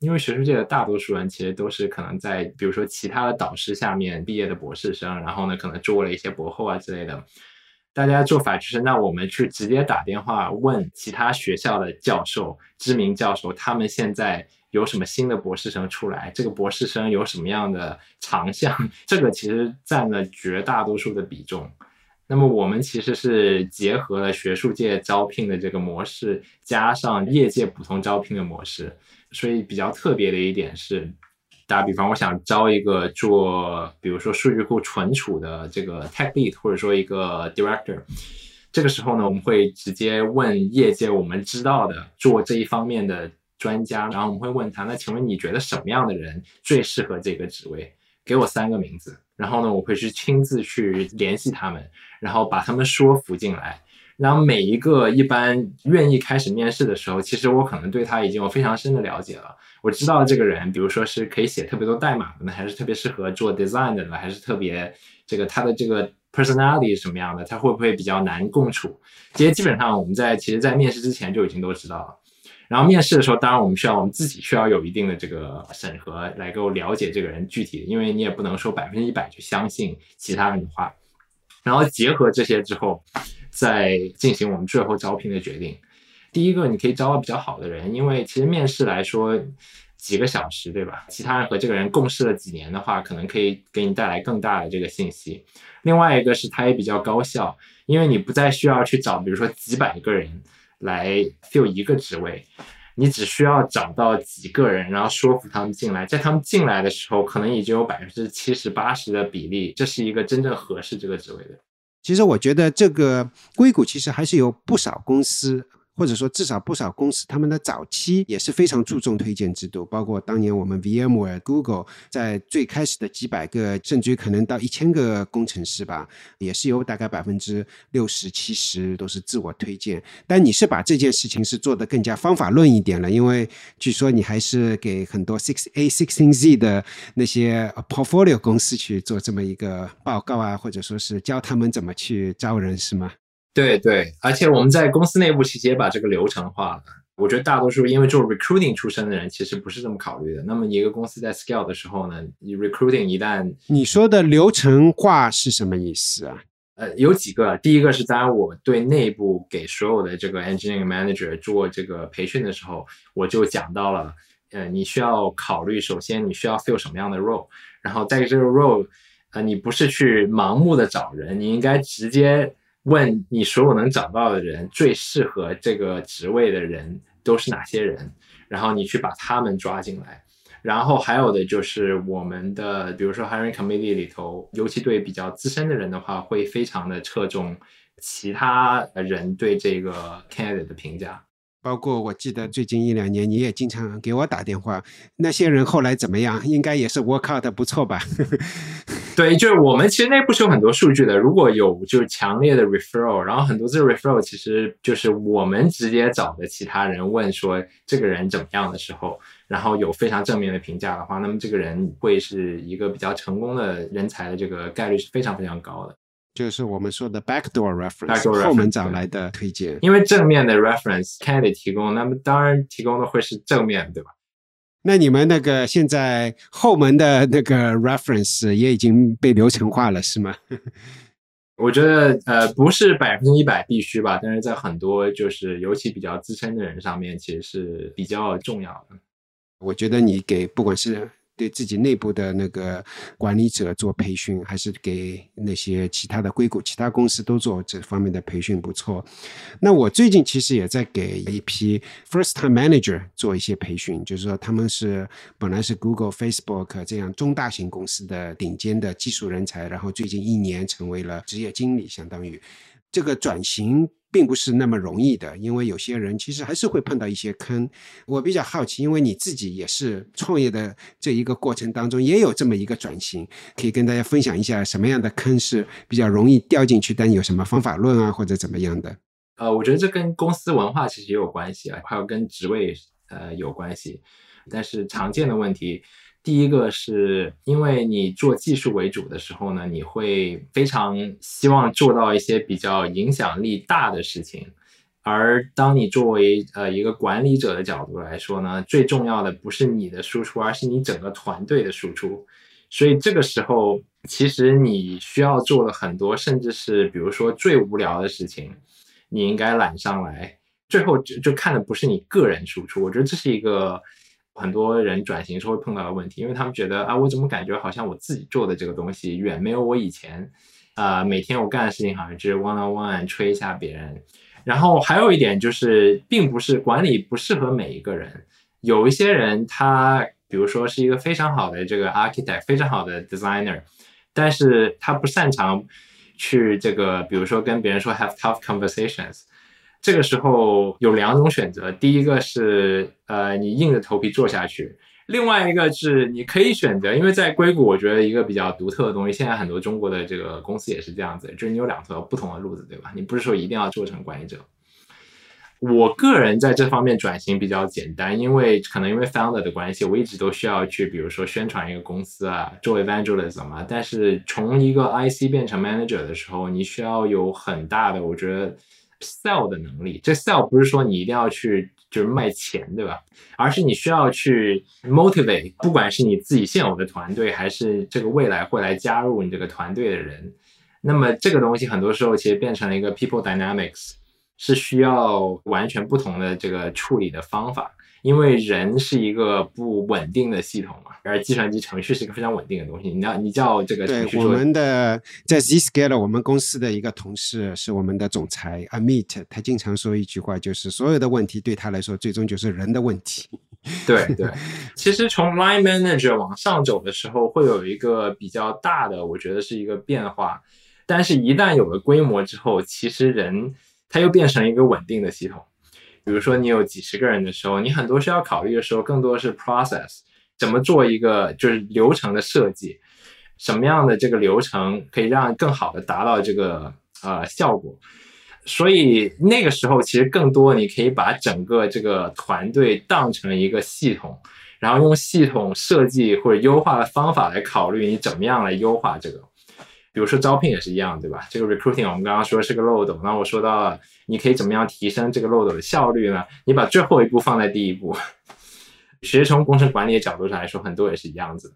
因为学术界的大多数人其实都是可能在，比如说其他的导师下面毕业的博士生，然后呢，可能做了一些博后啊之类的。大家做法就是，那我们去直接打电话问其他学校的教授、知名教授，他们现在有什么新的博士生出来？这个博士生有什么样的长项？这个其实占了绝大多数的比重。那么我们其实是结合了学术界招聘的这个模式，加上业界普通招聘的模式。所以比较特别的一点是，打比方，我想招一个做，比如说数据库存储的这个 tech lead，或者说一个 director。这个时候呢，我们会直接问业界我们知道的做这一方面的专家，然后我们会问他，那请问你觉得什么样的人最适合这个职位？给我三个名字，然后呢，我会去亲自去联系他们，然后把他们说服进来。然后每一个一般愿意开始面试的时候，其实我可能对他已经有非常深的了解了。我知道这个人，比如说是可以写特别多代码的呢，还是特别适合做 design 的呢，还是特别这个他的这个 personality 是什么样的，他会不会比较难共处？这些基本上我们在其实，在面试之前就已经都知道了。然后面试的时候，当然我们需要我们自己需要有一定的这个审核，来够了解这个人具体，因为你也不能说百分之一百去相信其他人的话。然后结合这些之后。再进行我们最后招聘的决定，第一个，你可以招到比较好的人，因为其实面试来说几个小时，对吧？其他人和这个人共事了几年的话，可能可以给你带来更大的这个信息。另外一个是它也比较高效，因为你不再需要去找，比如说几百个人来 fill 一个职位，你只需要找到几个人，然后说服他们进来，在他们进来的时候，可能已经有百分之七十八十的比例，这是一个真正合适这个职位的。其实我觉得这个硅谷其实还是有不少公司。或者说，至少不少公司，他们的早期也是非常注重推荐制度。包括当年我们 VMware、Google 在最开始的几百个，甚至于可能到一千个工程师吧，也是有大概百分之六十、七十都是自我推荐。但你是把这件事情是做得更加方法论一点了，因为据说你还是给很多 Six A、Sixteen Z 的那些 Portfolio 公司去做这么一个报告啊，或者说是教他们怎么去招人，是吗？对对，而且我们在公司内部其实也把这个流程化了。我觉得大多数因为做 recruiting 出身的人，其实不是这么考虑的。那么一个公司在 scale 的时候呢，你 recruiting 一旦你说的流程化是什么意思啊？呃，有几个，第一个是当然我对内部给所有的这个 engineering manager 做这个培训的时候，我就讲到了，呃，你需要考虑，首先你需要 fill 什么样的 role，然后在这个 role，呃，你不是去盲目的找人，你应该直接。问你所有能找到的人，最适合这个职位的人都是哪些人？然后你去把他们抓进来。然后还有的就是我们的，比如说 hiring committee 里头，尤其对比较资深的人的话，会非常的侧重其他人对这个 candidate 的评价。包括我记得最近一两年，你也经常给我打电话。那些人后来怎么样？应该也是 work out 不错吧？对，就是我们其实内部是有很多数据的。如果有就是强烈的 referral，然后很多次 referral 其实就是我们直接找的其他人问说这个人怎么样的时候，然后有非常正面的评价的话，那么这个人会是一个比较成功的人才的这个概率是非常非常高的。就是我们说的 backdoor reference，后门找来的推荐。因为正面的 reference candidate 提供，那么当然提供的会是正面，对吧？那你们那个现在后门的那个 reference 也已经被流程化了，是吗？我觉得呃不是百分之一百必须吧，但是在很多就是尤其比较资深的人上面，其实是比较重要的。我觉得你给不管是。对自己内部的那个管理者做培训，还是给那些其他的硅谷其他公司都做这方面的培训，不错。那我最近其实也在给一批 first time manager 做一些培训，就是说他们是本来是 Google、Facebook 这样中大型公司的顶尖的技术人才，然后最近一年成为了职业经理，相当于这个转型。并不是那么容易的，因为有些人其实还是会碰到一些坑。我比较好奇，因为你自己也是创业的这一个过程当中，也有这么一个转型，可以跟大家分享一下什么样的坑是比较容易掉进去，但有什么方法论啊，或者怎么样的？呃，我觉得这跟公司文化其实也有关系啊，还有跟职位呃有关系，但是常见的问题。第一个是因为你做技术为主的时候呢，你会非常希望做到一些比较影响力大的事情，而当你作为呃一个管理者的角度来说呢，最重要的不是你的输出，而是你整个团队的输出。所以这个时候，其实你需要做的很多，甚至是比如说最无聊的事情，你应该揽上来。最后就就看的不是你个人输出，我觉得这是一个。很多人转型时候会碰到的问题，因为他们觉得啊，我怎么感觉好像我自己做的这个东西远没有我以前，啊，每天我干的事情好像就是 one on one 吹一下别人。然后还有一点就是，并不是管理不适合每一个人，有一些人他比如说是一个非常好的这个 architect，非常好的 designer，但是他不擅长去这个，比如说跟别人说 have tough conversations。这个时候有两种选择，第一个是呃你硬着头皮做下去，另外一个是你可以选择，因为在硅谷，我觉得一个比较独特的东西，现在很多中国的这个公司也是这样子，就是你有两条不同的路子，对吧？你不是说一定要做成管理者。我个人在这方面转型比较简单，因为可能因为 founder 的关系，我一直都需要去，比如说宣传一个公司啊，做 evangelism 啊。但是从一个 IC 变成 manager 的时候，你需要有很大的，我觉得。Sell 的能力，这 sell 不是说你一定要去就是卖钱，对吧？而是你需要去 motivate，不管是你自己现有的团队，还是这个未来会来加入你这个团队的人。那么这个东西很多时候其实变成了一个 people dynamics，是需要完全不同的这个处理的方法。因为人是一个不稳定的系统嘛，而计算机程序是一个非常稳定的东西。你要你叫这个程序我们的在 Zscaler 我们公司的一个同事是我们的总裁 Amit，他经常说一句话，就是所有的问题对他来说，最终就是人的问题。对对，其实从 Line Manager 往上走的时候，会有一个比较大的，我觉得是一个变化。但是，一旦有了规模之后，其实人他又变成一个稳定的系统。比如说，你有几十个人的时候，你很多需要考虑的时候，更多是 process，怎么做一个就是流程的设计，什么样的这个流程可以让更好的达到这个呃效果。所以那个时候，其实更多你可以把整个这个团队当成一个系统，然后用系统设计或者优化的方法来考虑你怎么样来优化这个。比如说招聘也是一样，对吧？这个 recruiting 我们刚刚说是个漏斗，那我说到了，你可以怎么样提升这个漏斗的效率呢？你把最后一步放在第一步。其实从工程管理的角度上来说，很多也是一样子。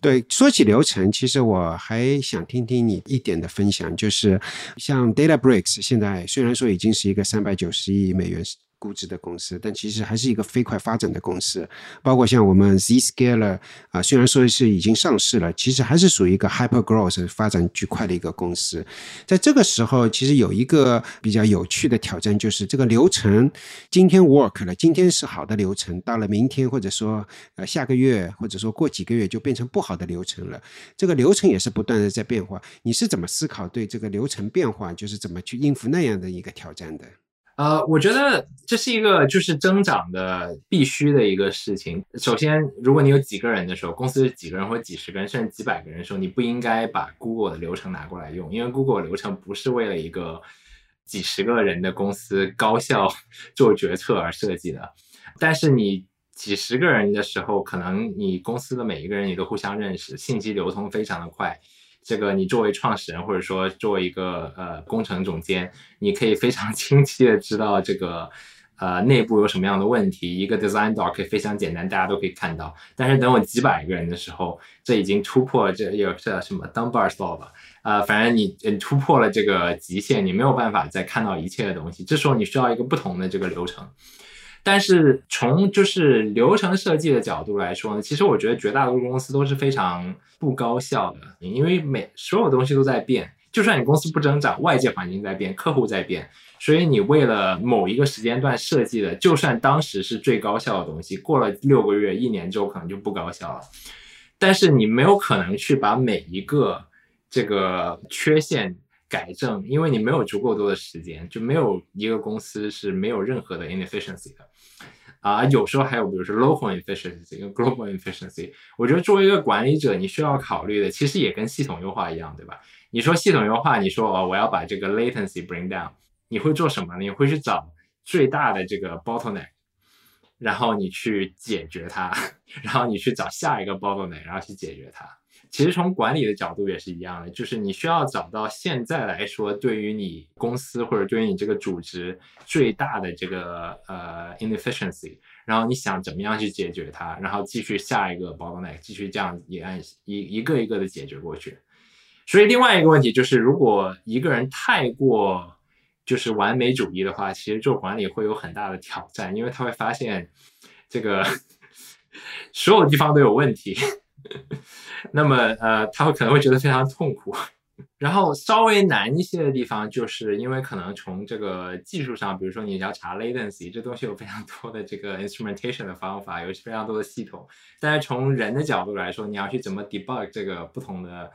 对，说起流程，其实我还想听听你一点的分享，就是像 DataBricks 现在虽然说已经是一个三百九十亿美元。估值的公司，但其实还是一个飞快发展的公司。包括像我们 Zscaler 啊，虽然说是已经上市了，其实还是属于一个 hyper growth 发展巨快的一个公司。在这个时候，其实有一个比较有趣的挑战，就是这个流程今天 work 了，今天是好的流程，到了明天或者说呃下个月或者说过几个月就变成不好的流程了。这个流程也是不断的在变化。你是怎么思考对这个流程变化，就是怎么去应付那样的一个挑战的？呃，我觉得这是一个就是增长的必须的一个事情。首先，如果你有几个人的时候，公司几个人或几十个人甚至几百个人的时候，你不应该把 Google 的流程拿过来用，因为 Google 流程不是为了一个几十个人的公司高效 做决策而设计的。但是你几十个人的时候，可能你公司的每一个人你都互相认识，信息流通非常的快。这个你作为创始人，或者说作为一个呃工程总监，你可以非常 清晰的知道这个呃内部有什么样的问题。一个 design doc 可以非常简单，大家都可以看到。但是等我几百个人的时候，这已经突破这有这什么 Dunbar law 吧？呃，反正你你突破了这个极限，你没有办法再看到一切的东西。这时候你需要一个不同的这个流程。但是从就是流程设计的角度来说呢，其实我觉得绝大多数公司都是非常不高效的，因为每所有东西都在变，就算你公司不增长，外界环境在变，客户在变，所以你为了某一个时间段设计的，就算当时是最高效的东西，过了六个月、一年之后可能就不高效了。但是你没有可能去把每一个这个缺陷。改正，因为你没有足够多的时间，就没有一个公司是没有任何的 inefficiency 的啊。有时候还有，比如说 local efficiency 跟 global efficiency。我觉得作为一个管理者，你需要考虑的其实也跟系统优化一样，对吧？你说系统优化，你说哦，我要把这个 latency bring down，你会做什么呢？你会去找最大的这个 bottleneck，然后你去解决它，然后你去找下一个 bottleneck，然后去解决它。其实从管理的角度也是一样的，就是你需要找到现在来说对于你公司或者对于你这个组织最大的这个呃 inefficiency，然后你想怎么样去解决它，然后继续下一个 bottleneck，继续这样一按一一个一个的解决过去。所以另外一个问题就是，如果一个人太过就是完美主义的话，其实做管理会有很大的挑战，因为他会发现这个 所有地方都有问题。那么，呃，他会可能会觉得非常痛苦。然后稍微难一些的地方，就是因为可能从这个技术上，比如说你要查 latency，这东西有非常多的这个 instrumentation 的方法，有非常多的系统。但是从人的角度来说，你要去怎么 debug 这个不同的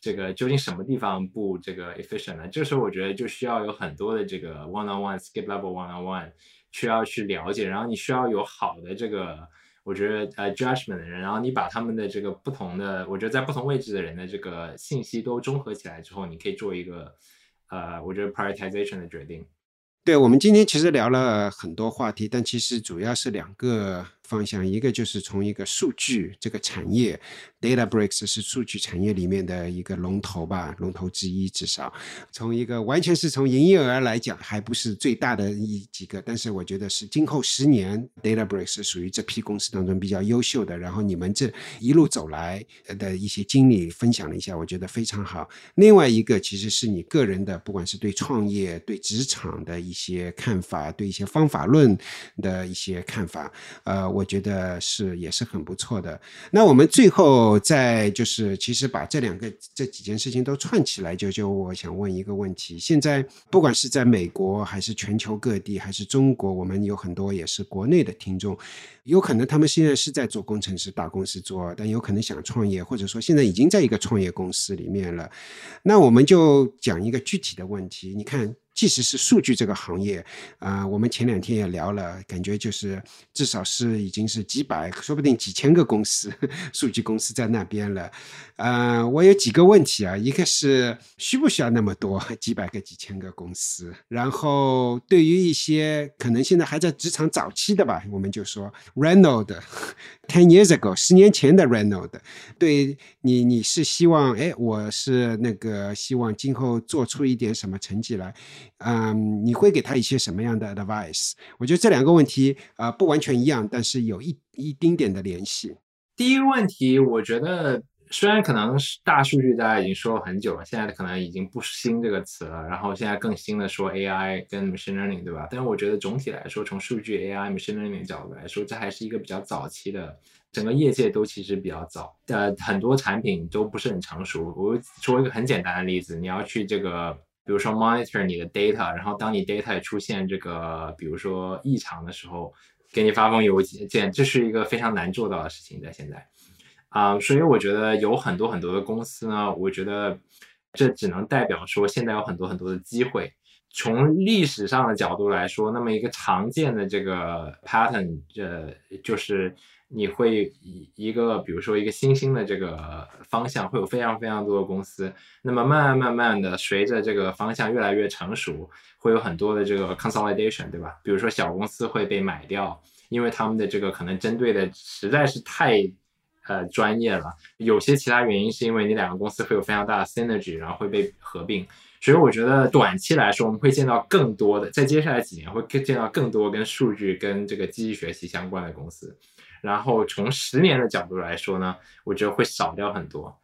这个究竟什么地方不这个 efficient 呢？这时候我觉得就需要有很多的这个 one on one skip level one on one 需要去了解，然后你需要有好的这个。我觉得呃，judgment 的人，然后你把他们的这个不同的，我觉得在不同位置的人的这个信息都综合起来之后，你可以做一个呃，我觉得 prioritization 的决定。对，我们今天其实聊了很多话题，但其实主要是两个。方向一个就是从一个数据这个产业，DataBricks 是数据产业里面的一个龙头吧，龙头之一至少。从一个完全是从营业额来讲，还不是最大的一几个，但是我觉得是今后十年，DataBricks 属于这批公司当中比较优秀的。然后你们这一路走来的一些经历分享了一下，我觉得非常好。另外一个其实是你个人的，不管是对创业、对职场的一一些看法，对一些方法论的一些看法，呃，我我觉得是也是很不错的。那我们最后再就是其实把这两个这几件事情都串起来，就就我想问一个问题：现在不管是在美国还是全球各地，还是中国，我们有很多也是国内的听众。有可能他们现在是在做工程师，大公司做，但有可能想创业，或者说现在已经在一个创业公司里面了。那我们就讲一个具体的问题，你看。即使是数据这个行业，啊，我们前两天也聊了，感觉就是至少是已经是几百，说不定几千个公司，数据公司在那边了。呃，我有几个问题啊，一个是需不需要那么多几百个、几千个公司？然后对于一些可能现在还在职场早期的吧，我们就说 Renault ten years ago 十年前的 r e n o l d 对你你是希望哎，我是那个希望今后做出一点什么成绩来？嗯，你会给他一些什么样的 advice？我觉得这两个问题啊不完全一样，但是有一一丁点的联系。第一个问题，我觉得虽然可能是大数据大家已经说了很久了，现在可能已经不新这个词了，然后现在更新的说 AI 跟 machine learning，对吧？但是我觉得总体来说，从数据 AI machine learning 角度来说，这还是一个比较早期的，整个业界都其实比较早，呃，很多产品都不是很成熟。我说一个很简单的例子，你要去这个。比如说 monitor 你的 data，然后当你 data 出现这个比如说异常的时候，给你发封邮件，这是一个非常难做到的事情，在现在啊，所以我觉得有很多很多的公司呢，我觉得这只能代表说现在有很多很多的机会。从历史上的角度来说，那么一个常见的这个 pattern，这，就是。你会以一个比如说一个新兴的这个方向，会有非常非常多的公司。那么慢慢慢慢的，随着这个方向越来越成熟，会有很多的这个 consolidation，对吧？比如说小公司会被买掉，因为他们的这个可能针对的实在是太呃专业了。有些其他原因是因为你两个公司会有非常大的 synergy，然后会被合并。所以我觉得短期来说，我们会见到更多的，在接下来几年会见到更多跟数据跟这个机器学习相关的公司。然后从十年的角度来说呢，我觉得会少掉很多。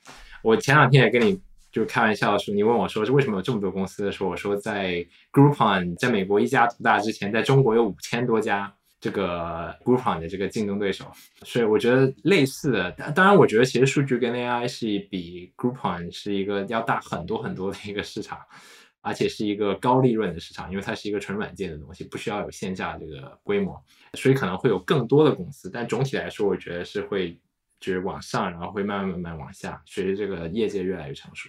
我前两天也跟你就开玩笑说，你问我说是为什么有这么多公司的时候，我说在 Groupon 在美国一家独大之前，在中国有五千多家这个 Groupon 的这个竞争对手。所以我觉得类似的，当然我觉得其实数据跟 AI 是比 Groupon 是一个要大很多很多的一个市场。而且是一个高利润的市场，因为它是一个纯软件的东西，不需要有线下这个规模，所以可能会有更多的公司。但总体来说，我觉得是会就是往上，然后会慢慢慢慢往下，随着这个业界越来越成熟。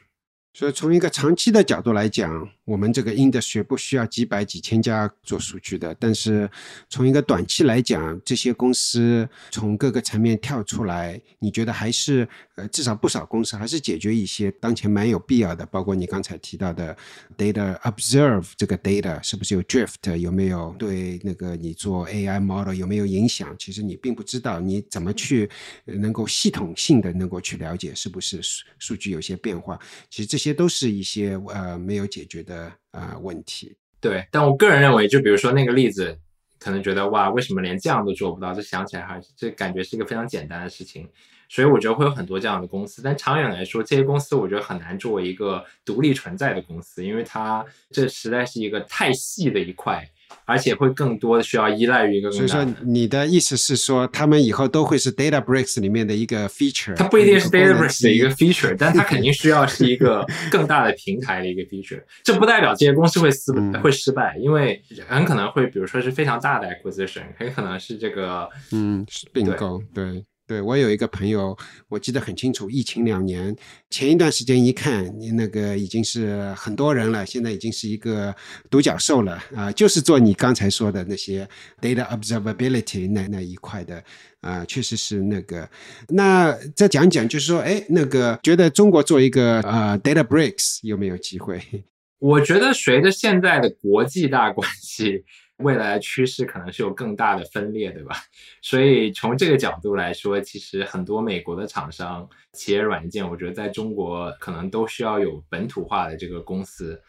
所以从一个长期的角度来讲，我们这个 industry 不需要几百几千家做数据的。但是从一个短期来讲，这些公司从各个层面跳出来，你觉得还是呃至少不少公司还是解决一些当前蛮有必要的，包括你刚才提到的 data observe 这个 data 是不是有 drift，有没有对那个你做 AI model 有没有影响？其实你并不知道，你怎么去能够系统性的能够去了解是不是数数据有些变化？其实这些。这些都是一些呃没有解决的呃问题。对，但我个人认为，就比如说那个例子，可能觉得哇，为什么连这样都做不到？这想起来还是这感觉是一个非常简单的事情。所以我觉得会有很多这样的公司，但长远来说，这些公司我觉得很难作为一个独立存在的公司，因为它这实在是一个太细的一块。而且会更多的需要依赖于一个，所以说你的意思是说，他们以后都会是 DataBricks 里面的一个 feature。它不一定是 DataBricks 的一个 feature，但它肯定需要是一个 更大的平台的一个 feature。这不代表这些公司会失会失败，因为很可能会，比如说是非常大的 acquisition，很可能是这个嗯并购对。对我有一个朋友，我记得很清楚，疫情两年前一段时间一看，你那个已经是很多人了，现在已经是一个独角兽了啊，就是做你刚才说的那些 data observability 那那一块的啊，确实是那个。那再讲讲，就是说，哎，那个觉得中国做一个呃 data breaks 有没有机会？我觉得随着现在的国际大关系。未来的趋势可能是有更大的分裂，对吧？所以从这个角度来说，其实很多美国的厂商、企业软件，我觉得在中国可能都需要有本土化的这个公司。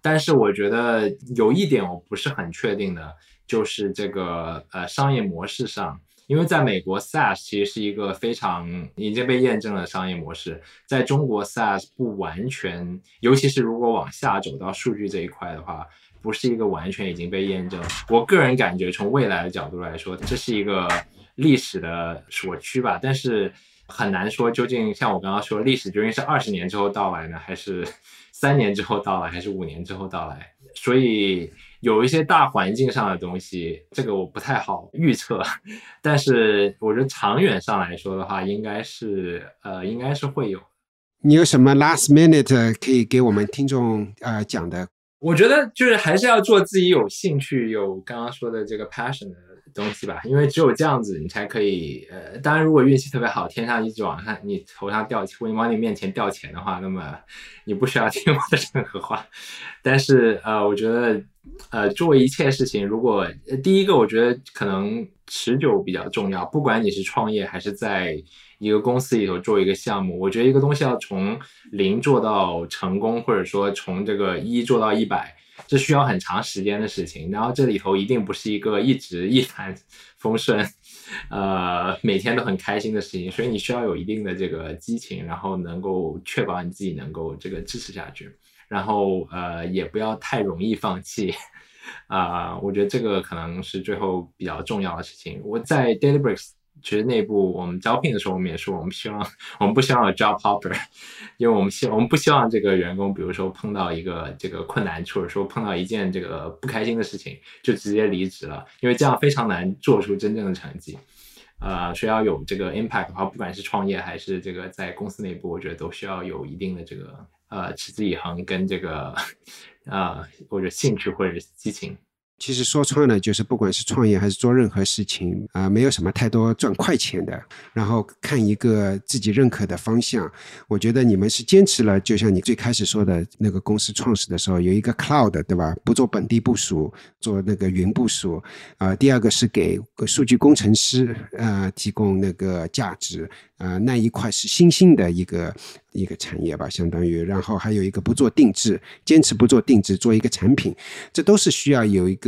但是我觉得有一点我不是很确定的，就是这个呃商业模式上，因为在美国 SaaS 其实是一个非常已经被验证的商业模式，在中国 SaaS 不完全，尤其是如果往下走到数据这一块的话。不是一个完全已经被验证。我个人感觉，从未来的角度来说，这是一个历史的锁区吧。但是很难说究竟，像我刚刚说，历史究竟是二十年之后到来呢，还是三年之后到来，还是五年之后到来？所以有一些大环境上的东西，这个我不太好预测。但是我觉得长远上来说的话，应该是呃，应该是会有。你有什么 last minute 可以给我们听众呃讲的？我觉得就是还是要做自己有兴趣、有刚刚说的这个 passion 的东西吧，因为只有这样子，你才可以呃，当然如果运气特别好，天上一直往上你头上掉，钱，往你面前掉钱的话，那么 你不需要听我的任何话。但是呃，我觉得呃，做一切事情，如果第一个，我觉得可能持久比较重要，不管你是创业还是在。一个公司里头做一个项目，我觉得一个东西要从零做到成功，或者说从这个一做到一百，这需要很长时间的事情。然后这里头一定不是一个一直一帆风顺，呃，每天都很开心的事情。所以你需要有一定的这个激情，然后能够确保你自己能够这个支持下去。然后呃，也不要太容易放弃啊。我觉得这个可能是最后比较重要的事情。我在 Databricks。其实内部我们招聘的时候，我们也说，我们希望我们不希望有 job hopper，因为我们希我们不希望这个员工，比如说碰到一个这个困难，或者说碰到一件这个不开心的事情，就直接离职了，因为这样非常难做出真正的成绩。呃，需要有这个 impact 的话，不管是创业还是这个在公司内部，我觉得都需要有一定的这个呃持之以恒跟这个 呃或者兴趣或者激情。其实说穿了，就是不管是创业还是做任何事情啊，没有什么太多赚快钱的。然后看一个自己认可的方向，我觉得你们是坚持了。就像你最开始说的那个公司创始的时候，有一个 cloud，对吧？不做本地部署，做那个云部署。啊，第二个是给数据工程师呃提供那个价值。啊，那一块是新兴的一个一个产业吧，相当于，然后还有一个不做定制，坚持不做定制，做一个产品，这都是需要有一个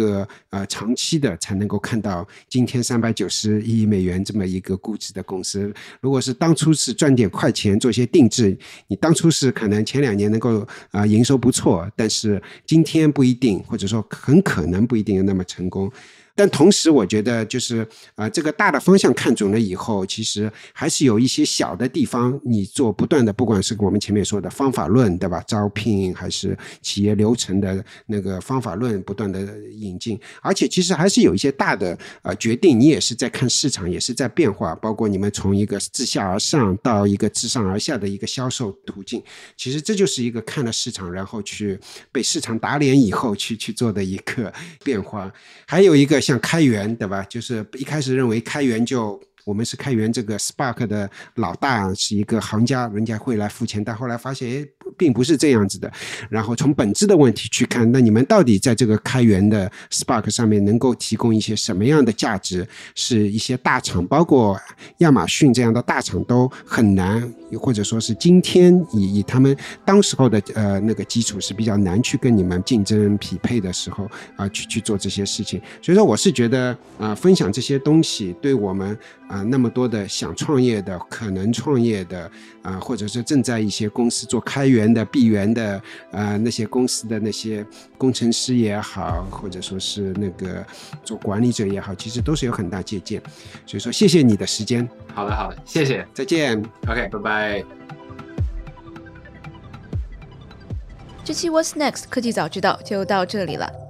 呃长期的才能够看到今天三百九十亿美元这么一个估值的公司。如果是当初是赚点快钱做一些定制，你当初是可能前两年能够啊营收不错，但是今天不一定，或者说很可能不一定那么成功。但同时，我觉得就是啊，这个大的方向看准了以后，其实还是有一些小的地方，你做不断的，不管是我们前面说的方法论，对吧？招聘还是企业流程的那个方法论，不断的引进，而且其实还是有一些大的呃决定，你也是在看市场，也是在变化。包括你们从一个自下而上到一个自上而下的一个销售途径，其实这就是一个看了市场，然后去被市场打脸以后去去做的一个变化。还有一个。像开源对吧？就是一开始认为开源就。我们是开源这个 Spark 的老大，是一个行家，人家会来付钱。但后来发现，哎，并不是这样子的。然后从本质的问题去看，那你们到底在这个开源的 Spark 上面能够提供一些什么样的价值？是一些大厂，包括亚马逊这样的大厂都很难，或者说是今天以以他们当时候的呃那个基础是比较难去跟你们竞争匹配的时候啊，去去做这些事情。所以说，我是觉得啊，分享这些东西对我们。啊，那么多的想创业的、可能创业的啊，或者是正在一些公司做开源的、闭源的啊，那些公司的那些工程师也好，或者说是那个做管理者也好，其实都是有很大借鉴。所以说，谢谢你的时间。好的，好的，谢谢，再见。OK，拜拜。这期 What's Next 科技早知道就到这里了。